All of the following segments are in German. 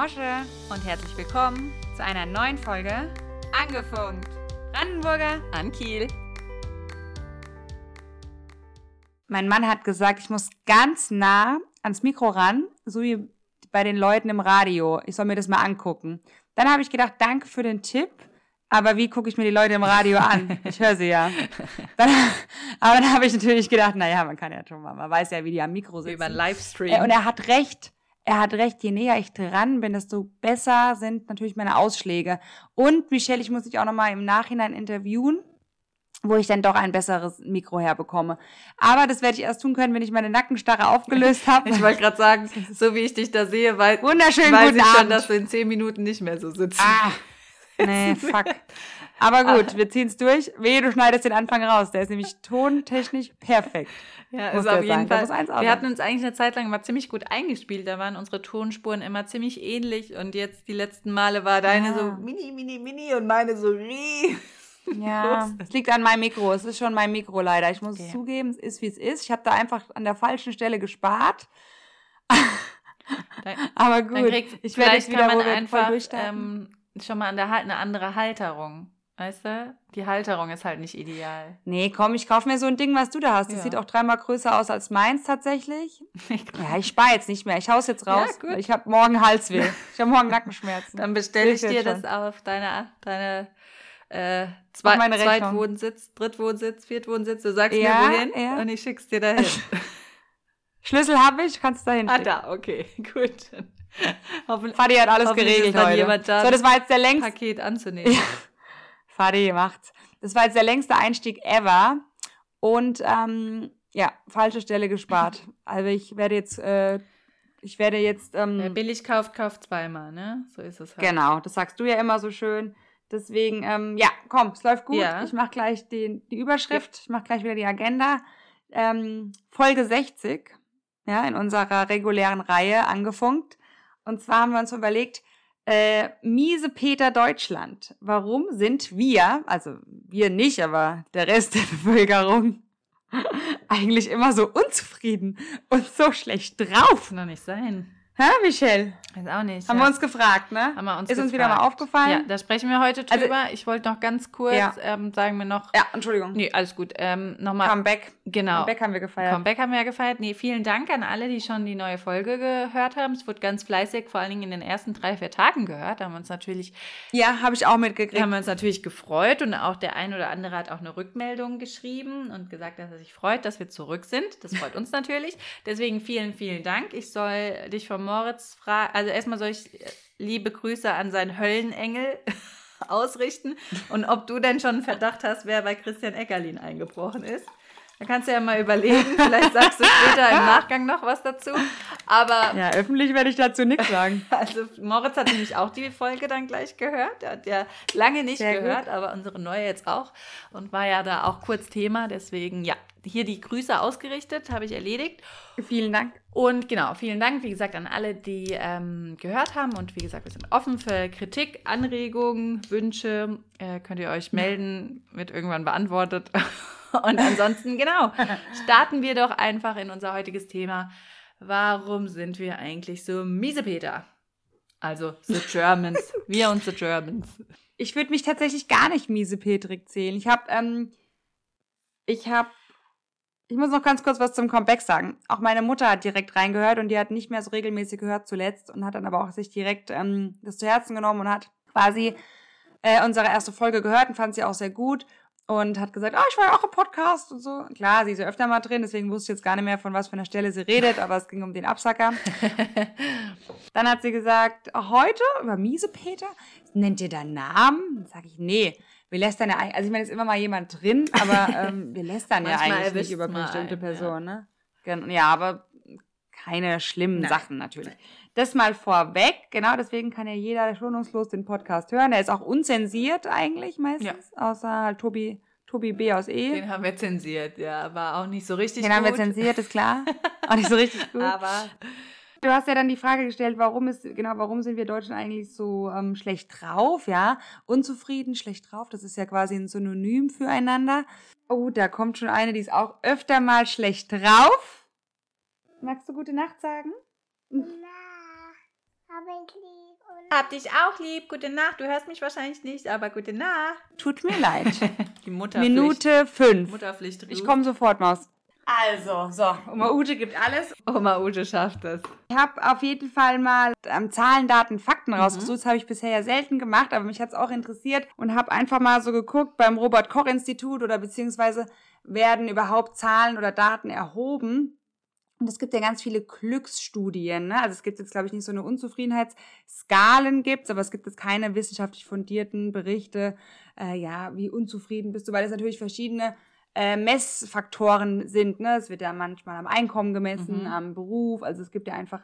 Mosche und herzlich willkommen zu einer neuen Folge Angefunkt. Brandenburger an Kiel. Mein Mann hat gesagt, ich muss ganz nah ans Mikro ran, so wie bei den Leuten im Radio. Ich soll mir das mal angucken. Dann habe ich gedacht, danke für den Tipp. Aber wie gucke ich mir die Leute im Radio an? Ich höre sie ja. Dann, aber dann habe ich natürlich gedacht, naja, man kann ja schon mal, man weiß ja, wie die am Mikro sitzen. Über einen Livestream. Äh, und er hat recht. Er hat recht, je näher ich dran bin, desto besser sind natürlich meine Ausschläge. Und Michelle, ich muss dich auch nochmal im Nachhinein interviewen, wo ich dann doch ein besseres Mikro herbekomme. Aber das werde ich erst tun können, wenn ich meine Nackenstarre aufgelöst habe. ich wollte gerade sagen, so wie ich dich da sehe, weil, Wunderschön weiß guten ich schon, Abend. dass du in zehn Minuten nicht mehr so sitzt. Ah, nee, fuck. Aber gut, wir ziehen's durch. Wehe, du schneidest den Anfang raus. Der ist nämlich tontechnisch perfekt. Ja, Muss ist auf sein. jeden Da Fall. Wir sein. hatten uns eigentlich eine Zeit lang mal ziemlich gut eingespielt. Da waren unsere Tonspuren immer ziemlich ähnlich. Und jetzt die letzten Male war deine Ja. so mini, mini, mini und meine so rie. Ja, es liegt an meinem Mikro. Es ist schon mein Mikro leider. Ich muss es Okay. zugeben, es ist wie es ist. Ich habe da einfach an der falschen Stelle gespart. Dann, Aber gut, kriegt, ich werde vielleicht wieder, kann man einfach ähm, schon mal an der eine andere Halterung. Weißt du? Die Halterung ist halt nicht ideal. Nee, komm, ich kaufe mir so ein Ding, was du da hast. Das Ja. sieht auch dreimal größer aus als meins tatsächlich. Ja, ich spare jetzt nicht mehr. Ich hau's jetzt raus. Ja, gut. ich habe morgen Halsweh. Ich habe morgen Nackenschmerzen. Dann bestelle ich Hilft dir das auf deine, deine äh, Auf Zwei, meine Rechnung. Zweitwohnsitz, Drittwohnsitz, Viertwohnsitz. Du sagst Ja, mir wohin ja. und ich schick's dir dahin. Schlüssel habe ich, kannst du dahin ah, da, okay, gut. Hoffen, Fadi hat alles Hoffentlich geregelt heute. jemand da, so, das war jetzt der längste. Paket anzunehmen. Fadi macht's. Das war jetzt der längste Einstieg ever. Und ähm, ja, falsche Stelle gespart. Also ich werde jetzt, äh, ich werde jetzt, ähm, Wer billig kauft, kauft zweimal, ne? So ist es halt. Genau, das sagst du ja immer so schön. Deswegen, ähm, ja, komm, es läuft gut. Ja. Ich mache gleich die, die Überschrift, ich mache gleich wieder die Agenda. Ähm, Folge 60, ja, in unserer regulären Reihe angefunkt. Und zwar haben wir uns überlegt, äh, miese Peter Deutschland. Warum sind wir, also wir nicht, aber der Rest der Bevölkerung, eigentlich immer so unzufrieden und so schlecht drauf? Kann doch nicht sein. Hä, Michelle? Weiß auch nicht. Haben ja. wir uns gefragt, ne? Haben wir uns Ist uns gefragt. wieder mal aufgefallen? Ja, da sprechen wir heute Also- drüber. ich wollte noch ganz kurz, Ja. ähm, sagen wir noch. Ja, Entschuldigung. Nee, alles gut. Ähm, Nochmal. Comeback. Genau. Comeback haben wir gefeiert. Comeback haben wir ja gefeiert. Nee, vielen Dank an alle, die schon die neue Folge gehört haben. Es wurde ganz fleißig, vor allen Dingen in den ersten drei, vier Tagen gehört. Da haben wir uns natürlich, Ja, habe ich auch mitgekriegt. haben wir uns natürlich gefreut und auch der ein oder andere hat auch eine Rückmeldung geschrieben und gesagt, dass er sich freut, dass wir zurück sind. Das freut uns natürlich. Deswegen vielen, vielen Dank. Ich soll dich von Moritz fragen. Also erstmal soll ich äh, liebe Grüße an seinen Höllenengel ausrichten und ob du denn schon einen Verdacht hast, wer bei Christian Eckerlin eingebrochen ist. Da kannst du ja mal überlegen, vielleicht sagst du später im Nachgang noch was dazu. Aber Ja, öffentlich werde ich dazu nichts sagen. also Moritz hat nämlich auch die Folge dann gleich gehört. Er hat ja lange nicht Sehr gehört, aber unsere neue jetzt auch und war ja da auch kurz Thema. Deswegen ja, hier die Grüße ausgerichtet, habe ich erledigt. Vielen Dank. Und genau, vielen Dank, wie gesagt, an alle, die ähm, gehört haben. Und wie gesagt, wir sind offen für Kritik, Anregungen, Wünsche. Äh, könnt ihr euch melden, wird irgendwann beantwortet. Und ansonsten, genau, starten wir doch einfach in unser heutiges Thema. Warum sind wir eigentlich so miese Peter? Also, the Germans. wir und the Germans. Ich würde mich tatsächlich gar nicht miese Petrik zählen. Ich habe, ähm, ich habe, ich muss noch ganz kurz was zum Comeback sagen. Auch meine Mutter hat direkt reingehört und die hat nicht mehr so regelmäßig gehört zuletzt und hat dann aber auch sich direkt ähm, das zu Herzen genommen und hat quasi äh, unsere erste Folge gehört und fand sie auch sehr gut und hat gesagt, ah, ich war ja auch im Podcast und so. Klar, sie ist ja öfter mal drin, deswegen wusste ich jetzt gar nicht mehr, von was für einer Stelle sie redet, aber es ging um den Absacker. Dann hat sie gesagt, heute über miese Peter, nennt ihr da Namen? Dann sage ich, nee, wir lästern ja eigentlich, also ich meine, es ist immer mal jemand drin, aber ähm, wir lästern ja eigentlich nicht über bestimmte einen, Personen, ne? Gen- Ja, aber keine schlimmen Nein. Sachen natürlich. Das mal vorweg, genau, deswegen kann ja jeder schonungslos den Podcast hören. Der ist auch unzensiert eigentlich meistens, außer halt Tobi, Tobi B aus E. Den haben wir zensiert, ja, war auch nicht so richtig Den gut. haben wir zensiert, ist klar. Auch nicht so richtig gut. Aber Du hast ja dann die Frage gestellt, warum ist, genau, warum sind wir Deutschen eigentlich so ähm, schlecht drauf, ja? Unzufrieden, schlecht drauf, das ist ja quasi ein Synonym füreinander. Oh, da kommt schon eine, die ist auch öfter mal schlecht drauf. Magst du gute Nacht sagen? Na, aber ich lieb. Hab dich auch lieb. Gute Nacht. Du hörst mich wahrscheinlich nicht, aber gute Nacht. Tut mir leid. Die Mutter. Minute fünf. Mutterpflicht. Ich komme sofort, Maus. Also, so, Oma Ute gibt alles. Oma Ute schafft es. Ich habe auf jeden Fall mal ähm, Zahlen, Daten, Fakten rausgesucht. Das habe ich bisher ja selten gemacht, aber mich hat es auch interessiert und habe einfach mal so geguckt beim Robert-Koch-Institut oder beziehungsweise werden überhaupt Zahlen oder Daten erhoben. Und es gibt ja ganz viele Glücksstudien. Ne? Also es gibt jetzt, glaube ich, nicht so eine Unzufriedenheitsskalen gibt's, aber es gibt jetzt keine wissenschaftlich fundierten Berichte, äh, ja, wie unzufrieden bist du, weil es natürlich verschiedene äh, Messfaktoren sind. Ne? Es wird ja manchmal am Einkommen gemessen, Mhm. am Beruf. Also es gibt ja einfach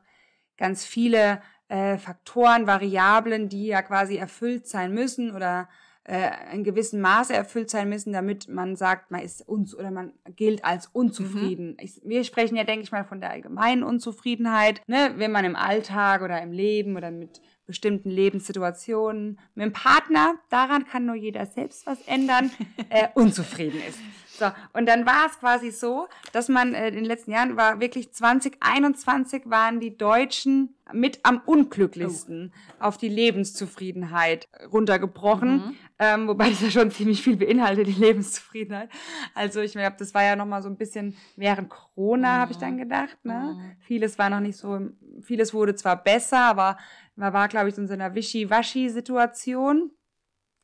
ganz viele äh, Faktoren, Variablen, die ja quasi erfüllt sein müssen oder äh, in gewissem Maße erfüllt sein müssen, damit man sagt, man ist uns oder man gilt als unzufrieden. Ich, wir sprechen ja, denke ich mal, von der allgemeinen Unzufriedenheit, ne? wenn man im Alltag oder im Leben oder mit bestimmten Lebenssituationen mit dem Partner, daran kann nur jeder selbst was ändern, äh, unzufrieden ist. So, und dann war es quasi so, dass man äh, in den letzten Jahren war wirklich 2021 waren die Deutschen mit am unglücklichsten auf die Lebenszufriedenheit runtergebrochen. Mhm. Ähm, wobei das ja schon ziemlich viel beinhaltet, die Lebenszufriedenheit. Also ich glaube, das war ja noch mal so ein bisschen während Corona, habe ich dann gedacht. Ne? Mhm. Vieles war noch nicht so, vieles wurde zwar besser, aber man war, glaube ich, so in so einer Wischi-Waschi-Situation,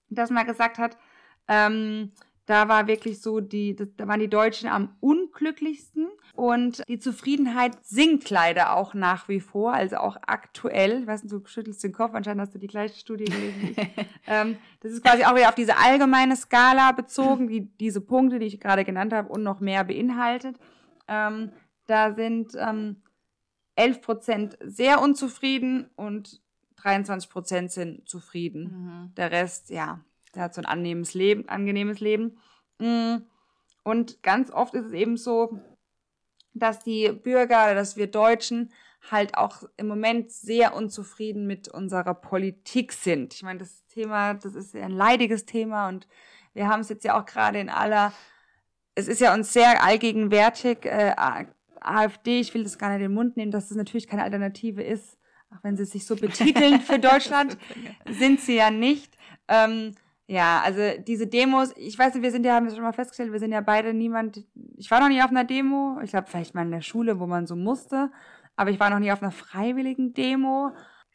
dass man gesagt hat, ähm, da war wirklich so die, da waren die Deutschen am unglücklichsten und die Zufriedenheit sinkt leider auch nach wie vor, also auch aktuell. Ich weiß nicht, du schüttelst den Kopf, anscheinend hast du die gleiche Studie gelesen ähm, das ist quasi auch wieder auf diese allgemeine Skala bezogen, die diese Punkte, die ich gerade genannt habe, und noch mehr beinhaltet. Ähm, da sind ähm, 11 Prozent sehr unzufrieden und 23 Prozent sind zufrieden. Mhm. Der Rest, ja, der hat so ein angenehmes Leben, angenehmes Leben. Mm. Und ganz oft ist es eben so, dass die Bürger dass wir Deutschen halt auch im Moment sehr unzufrieden mit unserer Politik sind. Ich meine, das Thema, das ist ein leidiges Thema und wir haben es jetzt ja auch gerade in aller, es ist ja uns sehr allgegenwärtig, äh, AfD, ich will das gar nicht in den Mund nehmen, dass es natürlich keine Alternative ist, auch wenn sie sich so betiteln für Deutschland, sind sie ja nicht. Ähm, ja, also diese Demos, ich weiß nicht, wir sind ja, haben wir schon mal festgestellt, wir sind ja beide niemand, ich war noch nie auf einer Demo, ich glaube vielleicht mal in der Schule, wo man so musste, aber ich war noch nie auf einer freiwilligen Demo.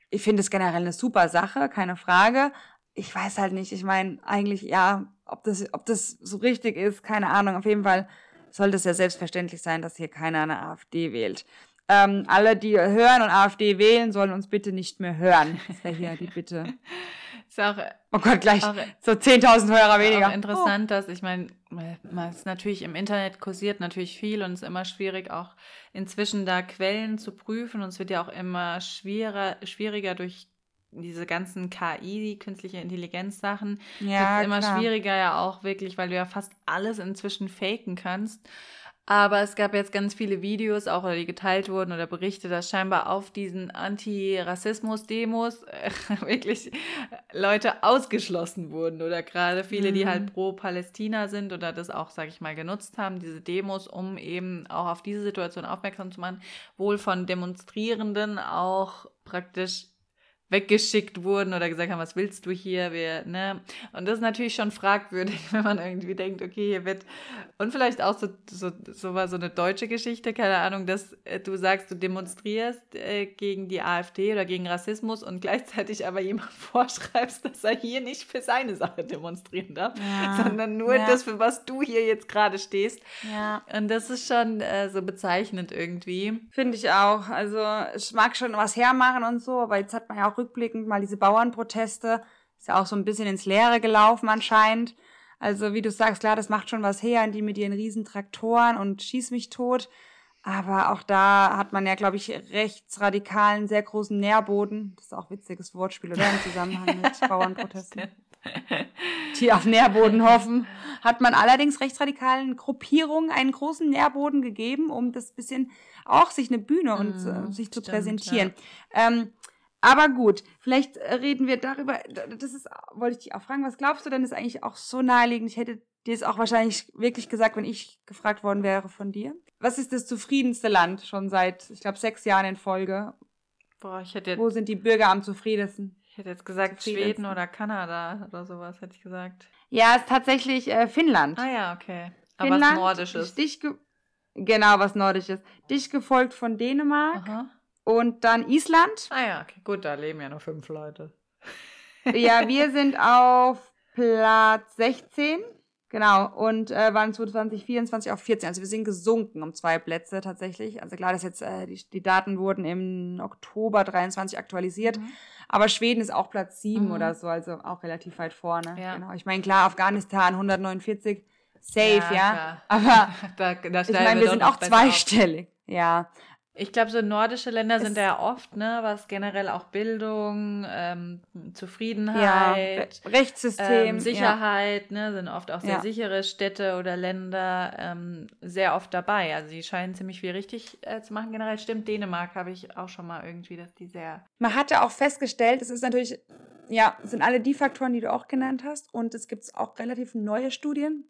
Ich finde es generell eine super Sache, keine Frage. Ich weiß halt nicht, ich meine, eigentlich, ja, ob das, ob das so richtig ist, keine Ahnung. Auf jeden Fall sollte es ja selbstverständlich sein, dass hier keiner eine AfD wählt. Ähm, alle, die hören und AfD wählen, sollen uns bitte nicht mehr hören. Das wäre hier die Bitte. Ist auch, Oh Gott, gleich Auch- so 10.000 Hörer weniger. auch interessant, dass ich meine, man ist natürlich im Internet kursiert natürlich viel und es ist immer schwierig, auch inzwischen da Quellen zu prüfen und es wird ja auch immer schwerer, schwieriger durch diese ganzen KI, künstliche Intelligenz-Sachen. Oh, Wird ja, immer klar. schwieriger ja auch wirklich, weil du ja fast alles inzwischen faken kannst. Aber es gab jetzt ganz viele Videos, auch oder die geteilt wurden oder Berichte, dass scheinbar auf diesen Anti-Rassismus-Demos äh, wirklich Leute ausgeschlossen wurden oder gerade viele, die Mhm. halt pro Palästina sind oder das auch, sag ich mal, genutzt haben, diese Demos, um eben auch auf diese Situation aufmerksam zu machen, wohl von Demonstrierenden auch praktisch weggeschickt wurden oder gesagt haben, was willst du hier? Wir, ne? Und das ist natürlich schon fragwürdig, wenn man irgendwie denkt, okay, hier wird. Und vielleicht auch so, so, so war so eine deutsche Geschichte, keine Ahnung, dass äh, du sagst, du demonstrierst äh, gegen die AfD oder gegen Rassismus und gleichzeitig aber jemand vorschreibst, dass er hier nicht für seine Sache demonstrieren darf, Ja. sondern nur Ja. das, für was du hier jetzt gerade stehst. Ja. Und das ist schon äh, so bezeichnend irgendwie. Finde ich auch. Also es mag schon was hermachen und so, aber jetzt hat man ja auch rückblickend mal diese Bauernproteste. Ist ja auch so ein bisschen ins Leere gelaufen anscheinend. Also wie du sagst, klar, das macht schon was her, die mit ihren riesen Traktoren und schieß mich tot. Aber auch da hat man ja, glaube ich, rechtsradikalen, sehr großen Nährboden. Das ist auch ein witziges Wortspiel, oder? Im Zusammenhang mit Bauernprotesten. die auf Nährboden hoffen, hat man allerdings rechtsradikalen Gruppierungen einen großen Nährboden gegeben, um das bisschen auch sich eine Bühne und Mm, sich zu stimmt, präsentieren. Ähm, aber gut, vielleicht äh, reden wir darüber. Das ist, wollte ich dich auch fragen, was glaubst du denn, ist eigentlich auch so naheliegend? Ich hätte dir es auch wahrscheinlich wirklich gesagt, wenn ich gefragt worden wäre von dir. Was ist das zufriedenste Land schon seit, ich glaube, sechs Jahren in Folge? Boah, ich hätte Wo sind die Bürger am zufriedensten? Ich hätte jetzt gesagt Schweden oder Kanada oder sowas, hätte ich gesagt. Ja, es ist tatsächlich äh, Finnland. Ah ja, okay. Aber Finnland, was Nordisches. Dich genau, was Nordisches. Dich gefolgt von Dänemark. Aha. Und dann Island. Ah ja, okay. Gut, da leben ja nur fünf Leute. ja, wir sind auf Platz 16. Genau, und äh, waren 2024 auf 14. Also wir sind gesunken um zwei Plätze tatsächlich. Also klar, dass jetzt äh, die, die Daten wurden im Oktober 23 aktualisiert. Mhm. Aber Schweden ist auch Platz 7 mhm. oder so, also auch relativ weit vorne. Ja. Genau. Ich meine, klar, Afghanistan 149, safe, ja. ja. Aber da, da ich meine, wir sind auch zweistellig. Auf. Ja. Ich glaube, so nordische Länder sind ja oft, ne, was generell auch Bildung, ähm, Zufriedenheit, ja, Rechtssystem, ähm, Sicherheit, ja. ne, sind oft auch sehr ja. sichere Städte oder Länder ähm, sehr oft dabei. Also sie scheinen ziemlich viel richtig äh, zu machen. Generell stimmt Dänemark habe ich auch schon mal irgendwie, dass die sehr. Man hat ja auch festgestellt, es ist natürlich, ja, sind alle die Faktoren, die du auch genannt hast, und es gibt auch relativ neue Studien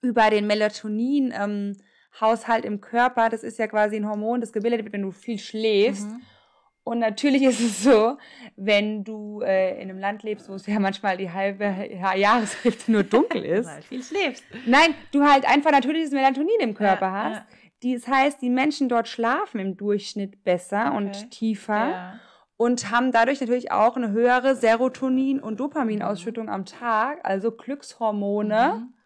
über den Melatonin. Ähm, Haushalt im Körper. Das ist ja quasi ein Hormon, das gebildet wird, wenn du viel schläfst. Mhm. Und natürlich ist es so, wenn du äh, in einem Land lebst, wo es ja manchmal die halbe Jahreshälfte nur dunkel ist. Weil viel schläfst. Nein, du halt einfach natürliches Melatonin im Körper ja, hast. Ja. das heißt, die Menschen dort schlafen im Durchschnitt besser okay. und tiefer. Ja. Und haben dadurch natürlich auch eine höhere Serotonin- und Dopaminausschüttung am Tag, also Glückshormone. Mhm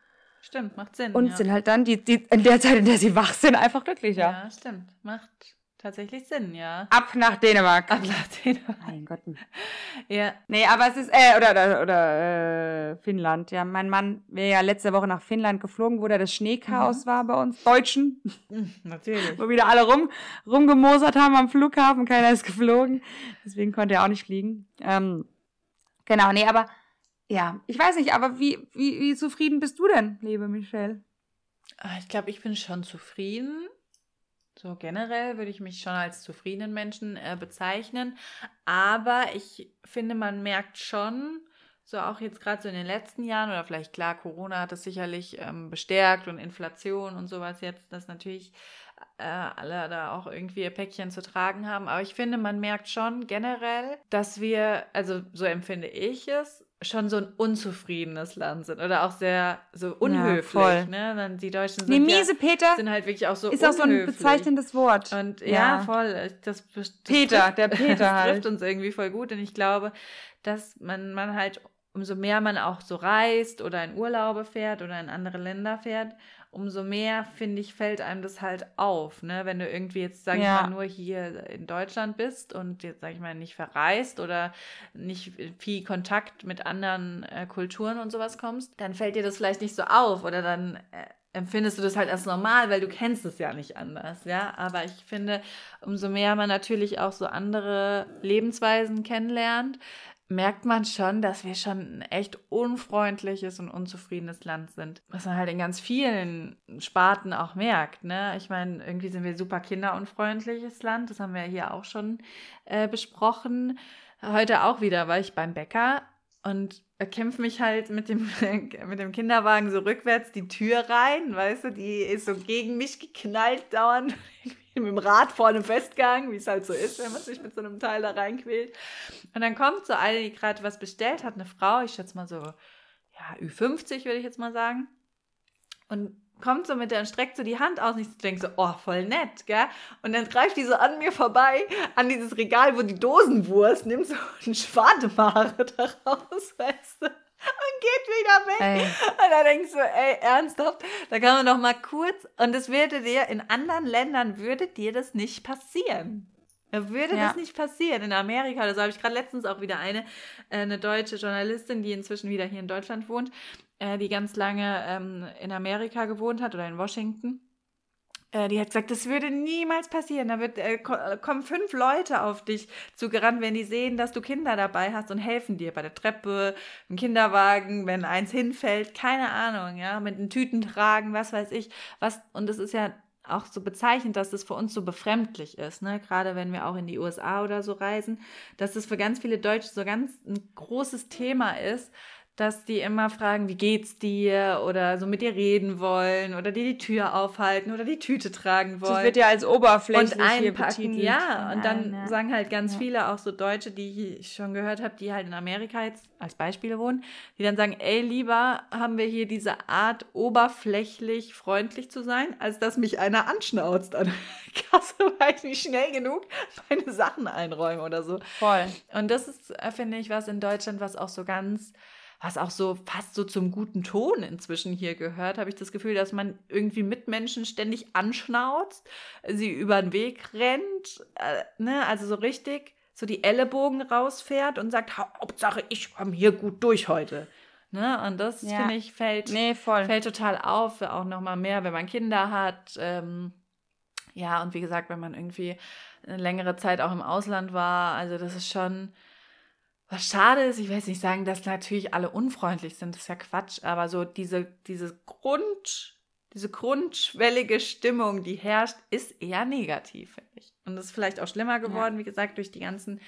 Stimmt, macht Sinn. Und ja. sind halt dann die, die in der Zeit, in der sie wach sind, einfach glücklicher. Ja, stimmt. Macht tatsächlich Sinn, ja. Ab nach Dänemark. Ab nach Dänemark. Mein Gott. Ja. Nee, aber es ist, äh, oder, oder, oder äh, Finnland. Ja, mein Mann wäre ja letzte Woche nach Finnland geflogen, wo da das Schneechaos mhm. war bei uns Deutschen. Mhm, natürlich. wo wieder alle rum, rumgemosert haben am Flughafen, keiner ist geflogen. Deswegen konnte er auch nicht fliegen. Ähm, genau, nee, aber ja, ich weiß nicht, aber wie, wie, wie zufrieden bist du denn, liebe Michelle? Ah, ich glaube, ich bin schon zufrieden. So generell würde ich mich schon als zufriedenen Menschen äh, bezeichnen. Aber ich finde, man merkt schon, so auch jetzt gerade so in den letzten Jahren, oder vielleicht klar, Corona hat das sicherlich ähm, bestärkt und Inflation und sowas jetzt, dass natürlich äh, alle da auch irgendwie ihr Päckchen zu tragen haben. Aber ich finde, man merkt schon generell, dass wir, also so empfinde ich es, schon so ein unzufriedenes Land sind oder auch sehr so unhöflich. Ja, ne? Dann die Deutschen sind, nee, miese ja, Peter sind halt wirklich auch so Ist unhöflich. auch so ein bezeichnendes Wort. Und ja, ja voll. Das, das Peter, trifft, der Peter das halt. trifft uns irgendwie voll gut. Und ich glaube, dass man, man halt, umso mehr man auch so reist oder in Urlaube fährt oder in andere Länder fährt, umso mehr, finde ich, fällt einem das halt auf. Ne? Wenn du irgendwie jetzt, sag ja. ich mal, nur hier in Deutschland bist und jetzt, sag ich mal, nicht verreist oder nicht viel Kontakt mit anderen äh, Kulturen und sowas kommst, dann fällt dir das vielleicht nicht so auf oder dann äh, empfindest du das halt als normal, weil du kennst es ja nicht anders, ja. Aber ich finde, umso mehr man natürlich auch so andere Lebensweisen kennenlernt, merkt man schon, dass wir schon ein echt unfreundliches und unzufriedenes Land sind. Was man halt in ganz vielen Sparten auch merkt. Ne? Ich meine, irgendwie sind wir super kinderunfreundliches Land. Das haben wir hier auch schon äh, besprochen. Heute auch wieder war ich beim Bäcker und kämpfe mich halt mit dem, mit dem Kinderwagen so rückwärts die Tür rein, weißt du, die ist so gegen mich geknallt dauernd mit dem Rad vorne festgehangen, wie es halt so ist, wenn man sich mit so einem Teil da reinquält. Und dann kommt so eine, die gerade was bestellt hat, eine Frau, ich schätze mal so, ja, Ü50 würde ich jetzt mal sagen. Und kommt so mit der und streckt so die Hand aus und ich denke so, oh, voll nett, gell? Und dann greift die so an mir vorbei, an dieses Regal, wo die Dosenwurst, nimmt so ein Schwademare daraus, weißt du? Und geht wieder weg. Ey. Und da denkst du, ey, ernsthaft? Da kann man noch mal kurz, und das würde dir, in anderen Ländern würde dir das nicht passieren. Da würde ja. das nicht passieren. In Amerika, also habe ich gerade letztens auch wieder eine, äh, eine deutsche Journalistin, die inzwischen wieder hier in Deutschland wohnt, äh, die ganz lange ähm, in Amerika gewohnt hat oder in Washington. Äh, die hat gesagt, das würde niemals passieren. Da wird, äh, äh, kommen fünf Leute auf dich zugerannt, wenn die sehen, dass du Kinder dabei hast und helfen dir bei der Treppe, im Kinderwagen, wenn eins hinfällt, keine Ahnung, ja, mit den Tüten tragen, was weiß ich. Was, und das ist ja auch so bezeichnend, dass das für uns so befremdlich ist, ne? gerade wenn wir auch in die USA oder so reisen, dass das für ganz viele Deutsche so ganz ein großes Thema ist, dass die immer fragen, wie geht's dir oder so mit dir reden wollen oder dir die Tür aufhalten oder die Tüte tragen wollen. Das wird ja als oberflächlich und einpacken, ja. Und dann ja. sagen halt ganz ja. viele, auch so Deutsche, die ich schon gehört habe, die halt in Amerika jetzt als Beispiele wohnen, die dann sagen, ey, lieber haben wir hier diese Art oberflächlich freundlich zu sein, als dass mich einer anschnauzt an der Kasse, weil ich nicht schnell genug meine Sachen einräume oder so. Voll. Und das ist, äh, finde ich, was in Deutschland, was auch so ganz was auch so fast so zum guten Ton inzwischen hier gehört, habe ich das Gefühl, dass man irgendwie Mitmenschen ständig anschnauzt, sie über den Weg rennt, äh, ne, also so richtig so die Ellenbogen rausfährt und sagt, Hauptsache, ich komme hier gut durch heute. Ne? Und das, ja. finde ich, fällt, nee, fällt total auf, auch nochmal mehr, wenn man Kinder hat. Ähm, ja, und wie gesagt, wenn man irgendwie eine längere Zeit auch im Ausland war, also das ist schon was schade ist, ich will jetzt nicht sagen, dass natürlich alle unfreundlich sind, das ist ja Quatsch, aber so diese, diese Grund, diese grundschwellige Stimmung, die herrscht, ist eher negativ, finde ich. Und das ist vielleicht auch schlimmer geworden, ja. wie gesagt, durch die ganzen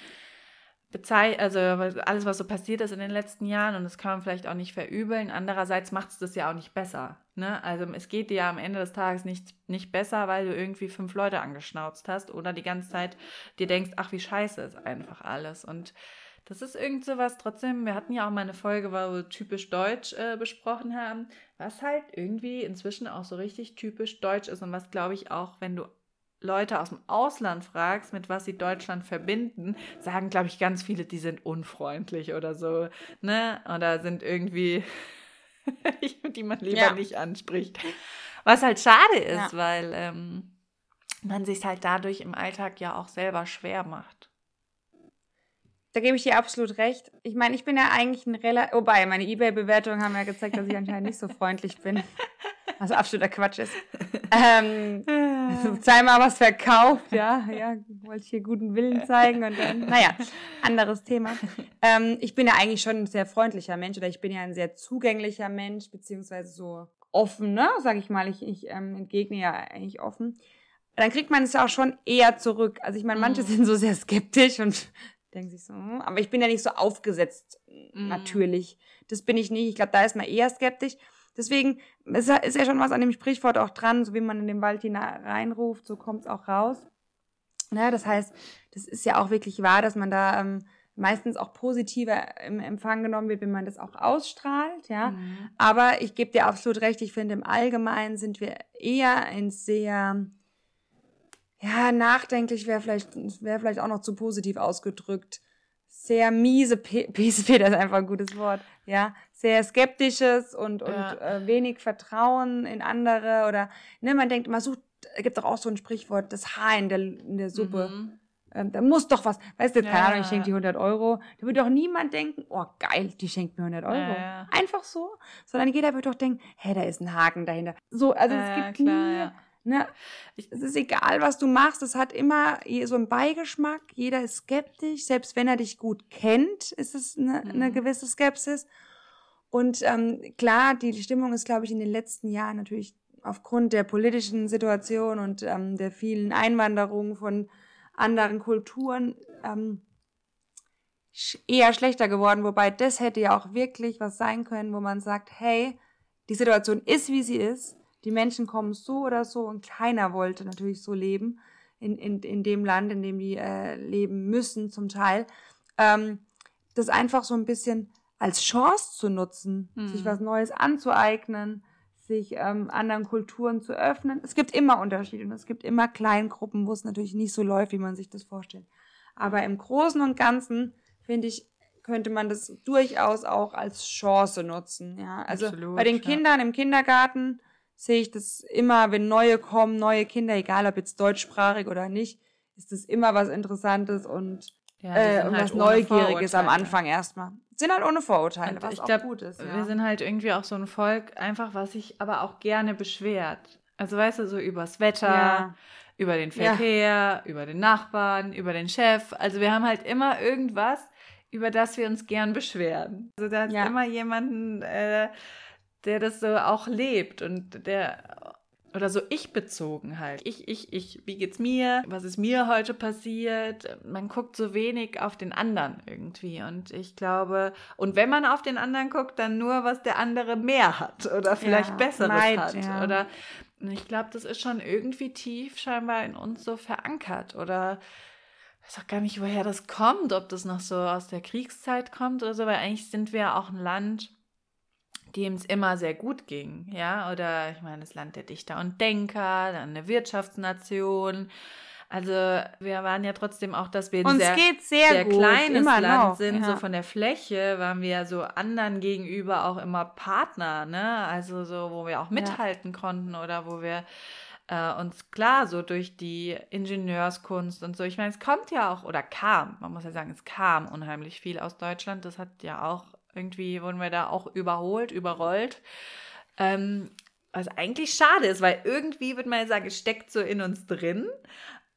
Bezei also alles, was so passiert ist in den letzten Jahren und das kann man vielleicht auch nicht verübeln. Andererseits macht es das ja auch nicht besser. Ne? Also es geht dir ja am Ende des Tages nicht, nicht besser, weil du irgendwie fünf Leute angeschnauzt hast oder die ganze Zeit dir denkst, ach, wie scheiße ist einfach alles. Und das ist irgend so was, trotzdem, wir hatten ja auch mal eine Folge, wo wir typisch deutsch äh, besprochen haben, was halt irgendwie inzwischen auch so richtig typisch deutsch ist und was, glaube ich, auch, wenn du Leute aus dem Ausland fragst, mit was sie Deutschland verbinden, sagen, glaube ich, ganz viele, die sind unfreundlich oder so, ne? Oder sind irgendwie, die man lieber ja. nicht anspricht. Was halt schade ist, ja. weil ähm, man sich halt dadurch im Alltag ja auch selber schwer macht. Da gebe ich dir absolut recht. Ich meine, ich bin ja eigentlich ein relativ. Wobei, meine Ebay-Bewertungen haben ja gezeigt, dass ich anscheinend nicht so freundlich bin. Was absoluter Quatsch ist. Ähm, also zweimal was verkauft, ja. Ja, wollte ich hier guten Willen zeigen und dann. Naja, anderes Thema. Ähm, ich bin ja eigentlich schon ein sehr freundlicher Mensch oder ich bin ja ein sehr zugänglicher Mensch, beziehungsweise so offen, ne? Sag ich mal. Ich, ich ähm, entgegne ja eigentlich offen dann kriegt man es ja auch schon eher zurück. Also ich meine, manche mhm. sind so sehr skeptisch und denken sich so, hm, aber ich bin ja nicht so aufgesetzt, mm. natürlich. Das bin ich nicht. Ich glaube, da ist man eher skeptisch. Deswegen ist ja, ist ja schon was an dem Sprichwort auch dran, so wie man in den Wald hineinruft, so kommt es auch raus. Ja, das heißt, das ist ja auch wirklich wahr, dass man da ähm, meistens auch positiver im Empfang genommen wird, wenn man das auch ausstrahlt, ja. Mhm. Aber ich gebe dir absolut recht, ich finde, im Allgemeinen sind wir eher ein sehr ja, nachdenklich wäre vielleicht, wäre vielleicht auch noch zu positiv ausgedrückt. Sehr miese Peter ist einfach ein gutes Wort. Ja, sehr skeptisches und, und ja. äh, wenig Vertrauen in andere oder, ne, man denkt, man sucht, es gibt doch auch so ein Sprichwort, das Haar in der, in der Suppe. Mhm. Ähm, da muss doch was, weißt du, keine ja. Ahnung, ich schenke die 100 Euro. Da würde doch niemand denken, oh geil, die schenkt mir 100 Euro. Ja, Einfach so. Sondern jeder würde doch denken, hä, da ist ein Haken dahinter. So, also es gibt klar, nie, Ne? Es ist egal, was du machst, es hat immer so einen Beigeschmack. Jeder ist skeptisch, selbst wenn er dich gut kennt, ist es eine, mhm. eine gewisse Skepsis. Und ähm, klar, die Stimmung ist, glaube ich, in den letzten Jahren natürlich aufgrund der politischen Situation und ähm, der vielen Einwanderungen von anderen Kulturen ähm, eher schlechter geworden. Wobei das hätte ja auch wirklich was sein können, wo man sagt, hey, die Situation ist, wie sie ist die Menschen kommen so oder so und keiner wollte natürlich so leben in, in, in dem Land, in dem die äh, leben müssen zum Teil. Ähm, das einfach so ein bisschen als Chance zu nutzen, mhm. sich was Neues anzueignen, sich ähm, anderen Kulturen zu öffnen. Es gibt immer Unterschiede und es gibt immer Kleingruppen, wo es natürlich nicht so läuft, wie man sich das vorstellt. Aber im Großen und Ganzen, finde ich, könnte man das durchaus auch als Chance nutzen. Ja, also Absolut, bei den Kindern ja. im Kindergarten sehe ich das immer, wenn neue kommen, neue Kinder, egal ob jetzt deutschsprachig oder nicht, ist das immer was Interessantes und, ja, äh, und halt was Neugieriges am Anfang erstmal. Sind halt ohne Vorurteile, und was ich auch glaub, gut ist. Ja. Wir sind halt irgendwie auch so ein Volk, einfach was sich aber auch gerne beschwert. Also weißt du, so übers Wetter, ja. über den Verkehr, über den Nachbarn, über den Chef. Also wir haben halt immer irgendwas, über das wir uns gern beschweren. Also da hat immer jemanden, äh, der das so auch lebt und der oder so ich bezogen halt. Ich, ich, ich, wie geht's mir? Was ist mir heute passiert? Man guckt so wenig auf den anderen irgendwie. Und ich glaube, und wenn man auf den anderen guckt, dann nur, was der andere mehr hat oder vielleicht ja, Besseres Neid, hat. Ja. Oder ich glaube, das ist schon irgendwie tief scheinbar in uns so verankert. Oder ich weiß auch gar nicht, woher das kommt, ob das noch so aus der Kriegszeit kommt oder so, weil eigentlich sind wir auch ein Land, dem es immer sehr gut ging, ja, oder ich meine, das Land der Dichter und Denker, dann eine Wirtschaftsnation. Also wir waren ja trotzdem auch, dass wir ein sehr, sehr, sehr gut, kleines Land noch, sind, ja. so von der Fläche waren wir ja so anderen gegenüber auch immer Partner, ne? Also so, wo wir auch mithalten ja. konnten oder wo wir äh, uns klar so durch die Ingenieurskunst und so. Ich meine, es kommt ja auch oder kam, man muss ja sagen, es kam unheimlich viel aus Deutschland. Das hat ja auch irgendwie wurden wir da auch überholt, überrollt. Ähm, was eigentlich schade ist, weil irgendwie würde man ja sagen, es steckt so in uns drin.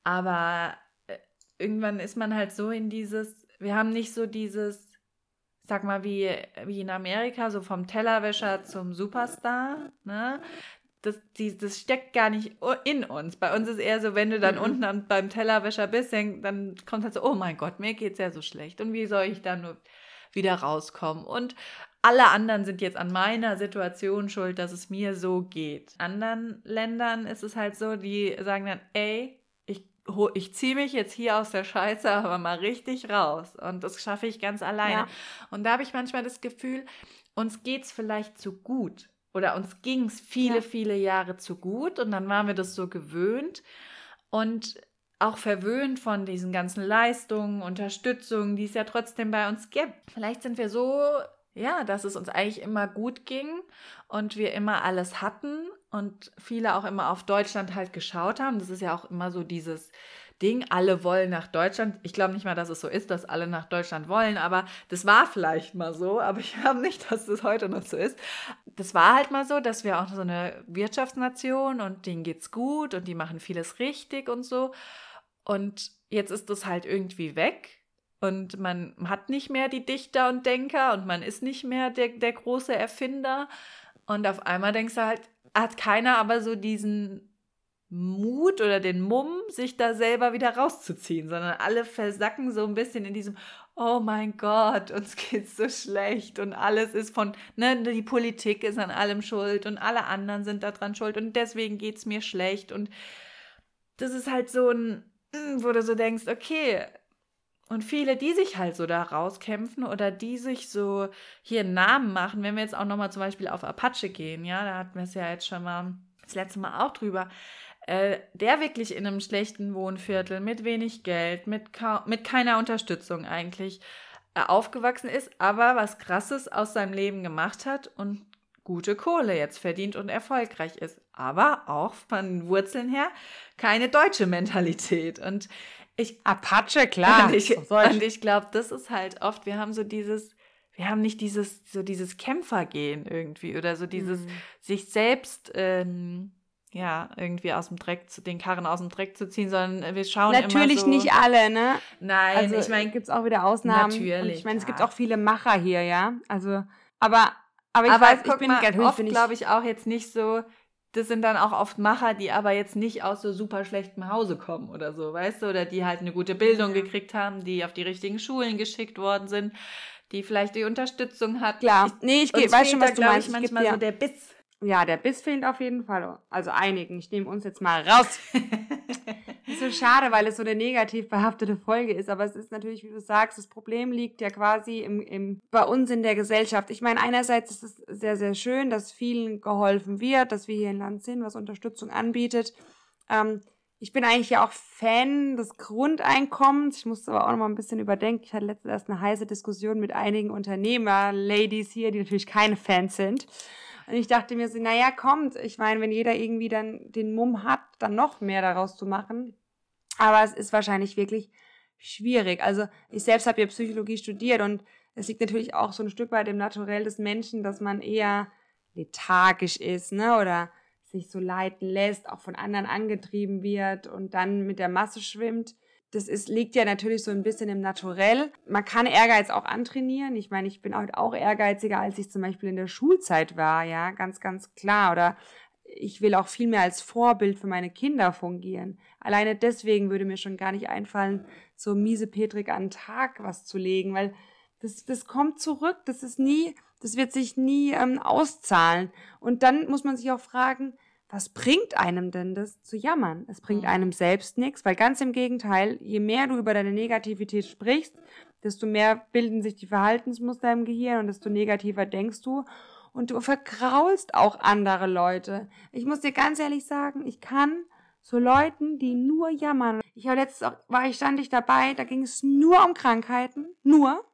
Aber äh, irgendwann ist man halt so in dieses, wir haben nicht so dieses, sag mal, wie, wie in Amerika, so vom Tellerwäscher zum Superstar. Ne? Das, die, das steckt gar nicht in uns. Bei uns ist eher so, wenn du dann mhm. unten beim Tellerwäscher bist, dann, dann kommt halt so, oh mein Gott, mir geht es ja so schlecht. Und wie soll ich da nur wieder rauskommen. Und alle anderen sind jetzt an meiner Situation schuld, dass es mir so geht. In anderen Ländern ist es halt so, die sagen dann, ey, ich, ich ziehe mich jetzt hier aus der Scheiße aber mal richtig raus. Und das schaffe ich ganz alleine. Ja. Und da habe ich manchmal das Gefühl, uns geht es vielleicht zu gut. Oder uns ging es viele, ja. viele Jahre zu gut und dann waren wir das so gewöhnt. Und auch verwöhnt von diesen ganzen Leistungen, Unterstützungen, die es ja trotzdem bei uns gibt. Vielleicht sind wir so, ja, dass es uns eigentlich immer gut ging und wir immer alles hatten und viele auch immer auf Deutschland halt geschaut haben. Das ist ja auch immer so dieses Ding, alle wollen nach Deutschland. Ich glaube nicht mal, dass es so ist, dass alle nach Deutschland wollen, aber das war vielleicht mal so, aber ich glaube nicht, dass das heute noch so ist. Das war halt mal so, dass wir auch so eine Wirtschaftsnation und denen geht's gut und die machen vieles richtig und so. Und jetzt ist das halt irgendwie weg. Und man hat nicht mehr die Dichter und Denker und man ist nicht mehr der, der große Erfinder. Und auf einmal denkst du halt, hat keiner aber so diesen Mut oder den Mumm, sich da selber wieder rauszuziehen, sondern alle versacken so ein bisschen in diesem, oh mein Gott, uns geht's so schlecht und alles ist von, ne, die Politik ist an allem schuld und alle anderen sind daran schuld und deswegen geht's mir schlecht und das ist halt so ein, wo du so denkst, okay, und viele, die sich halt so da rauskämpfen oder die sich so hier einen Namen machen, wenn wir jetzt auch nochmal zum Beispiel auf Apache gehen, ja, da hatten wir es ja jetzt schon mal das letzte Mal auch drüber, äh, der wirklich in einem schlechten Wohnviertel mit wenig Geld, mit, mit keiner Unterstützung eigentlich äh, aufgewachsen ist, aber was Krasses aus seinem Leben gemacht hat und gute Kohle jetzt verdient und erfolgreich ist. Aber auch von Wurzeln her keine deutsche Mentalität. Und ich. Apache, klar. Und ich, und ich glaube, das ist halt oft, wir haben so dieses, wir haben nicht dieses, so dieses Kämpfergehen irgendwie oder so dieses mhm. sich selbst. Ähm, ja, irgendwie aus dem Dreck, zu, den Karren aus dem Dreck zu ziehen, sondern wir schauen Natürlich so, nicht alle, ne? Nein, also, ich meine, gibt es auch wieder Ausnahmen. Natürlich. ich meine, es gibt auch viele Macher hier, ja. Also, aber aber ich aber weiß, ich bin oft glaube ich auch jetzt nicht so, das sind dann auch oft Macher, die aber jetzt nicht aus so super schlechtem Hause kommen oder so, weißt du, oder die halt eine gute Bildung gekriegt haben, die auf die richtigen Schulen geschickt worden sind, die vielleicht die Unterstützung hat. Klar, ich, nee, ich weiß schon, was du meinst. Ich manchmal so der Biss. Ja, der Biss fehlt auf jeden Fall. Also einigen. Ich nehme uns jetzt mal raus. ist so schade, weil es so eine negativ behaftete Folge ist. Aber es ist natürlich, wie du sagst, das Problem liegt ja quasi im, im, bei uns in der Gesellschaft. Ich meine, einerseits ist es sehr, sehr schön, dass vielen geholfen wird, dass wir hier ein Land sind, was Unterstützung anbietet. Ähm, ich bin eigentlich ja auch Fan des Grundeinkommens. Ich musste aber auch noch mal ein bisschen überdenken. Ich hatte letztens erst eine heiße Diskussion mit einigen Unternehmer-Ladies hier, die natürlich keine Fans sind. Und ich dachte mir so, naja, kommt. Ich meine, wenn jeder irgendwie dann den Mumm hat, dann noch mehr daraus zu machen. Aber es ist wahrscheinlich wirklich schwierig. Also ich selbst habe ja Psychologie studiert und es liegt natürlich auch so ein Stück weit im Naturell des Menschen, dass man eher lethargisch ist, ne? Oder sich so leiten lässt, auch von anderen angetrieben wird und dann mit der Masse schwimmt das ist, liegt ja natürlich so ein bisschen im Naturell. Man kann Ehrgeiz auch antrainieren. Ich meine, ich bin heute auch ehrgeiziger, als ich zum Beispiel in der Schulzeit war, ja, ganz, ganz klar. Oder ich will auch viel mehr als Vorbild für meine Kinder fungieren. Alleine deswegen würde mir schon gar nicht einfallen, so miese Petrik an den Tag was zu legen, weil das, das kommt zurück, das ist nie, das wird sich nie ähm, auszahlen. Und dann muss man sich auch fragen, was bringt einem denn das zu jammern? Es bringt mhm. einem selbst nichts, weil ganz im Gegenteil, je mehr du über deine Negativität sprichst, desto mehr bilden sich die Verhaltensmuster im Gehirn und desto negativer denkst du und du vergraulst auch andere Leute. Ich muss dir ganz ehrlich sagen, ich kann so Leuten, die nur jammern. Ich habe letztens auch, war ich, stand ich dabei, da ging es nur um Krankheiten, nur.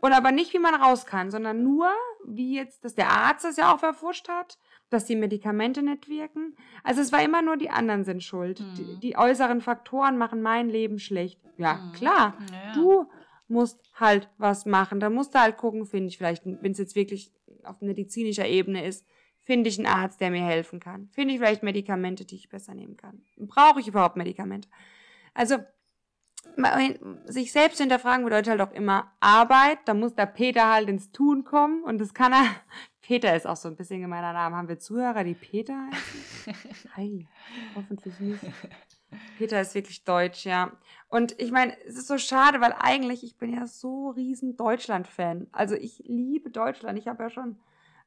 Und aber nicht, wie man raus kann, sondern nur, wie jetzt, dass der Arzt das ja auch verfuscht hat, dass die Medikamente nicht wirken. Also es war immer nur die anderen sind schuld. Mhm. Die, die, äußeren Faktoren machen mein Leben schlecht. Ja, mhm. klar. Ja. Du musst halt was machen. Da musst du halt gucken, finde ich vielleicht, wenn es jetzt wirklich auf medizinischer Ebene ist, finde ich einen Arzt, der mir helfen kann. Finde ich vielleicht Medikamente, die ich besser nehmen kann. Brauche ich überhaupt Medikamente? Also, sich selbst hinterfragen bedeutet halt auch immer Arbeit. Da muss der Peter halt ins Tun kommen und das kann er. Peter ist auch so ein bisschen gemeiner Name. Haben wir Zuhörer, die Peter heißen? Hi, hoffentlich nicht. Peter ist wirklich deutsch, ja. Und ich meine, es ist so schade, weil eigentlich, ich bin ja so riesen Deutschland-Fan. Also ich liebe Deutschland. Ich habe ja schon,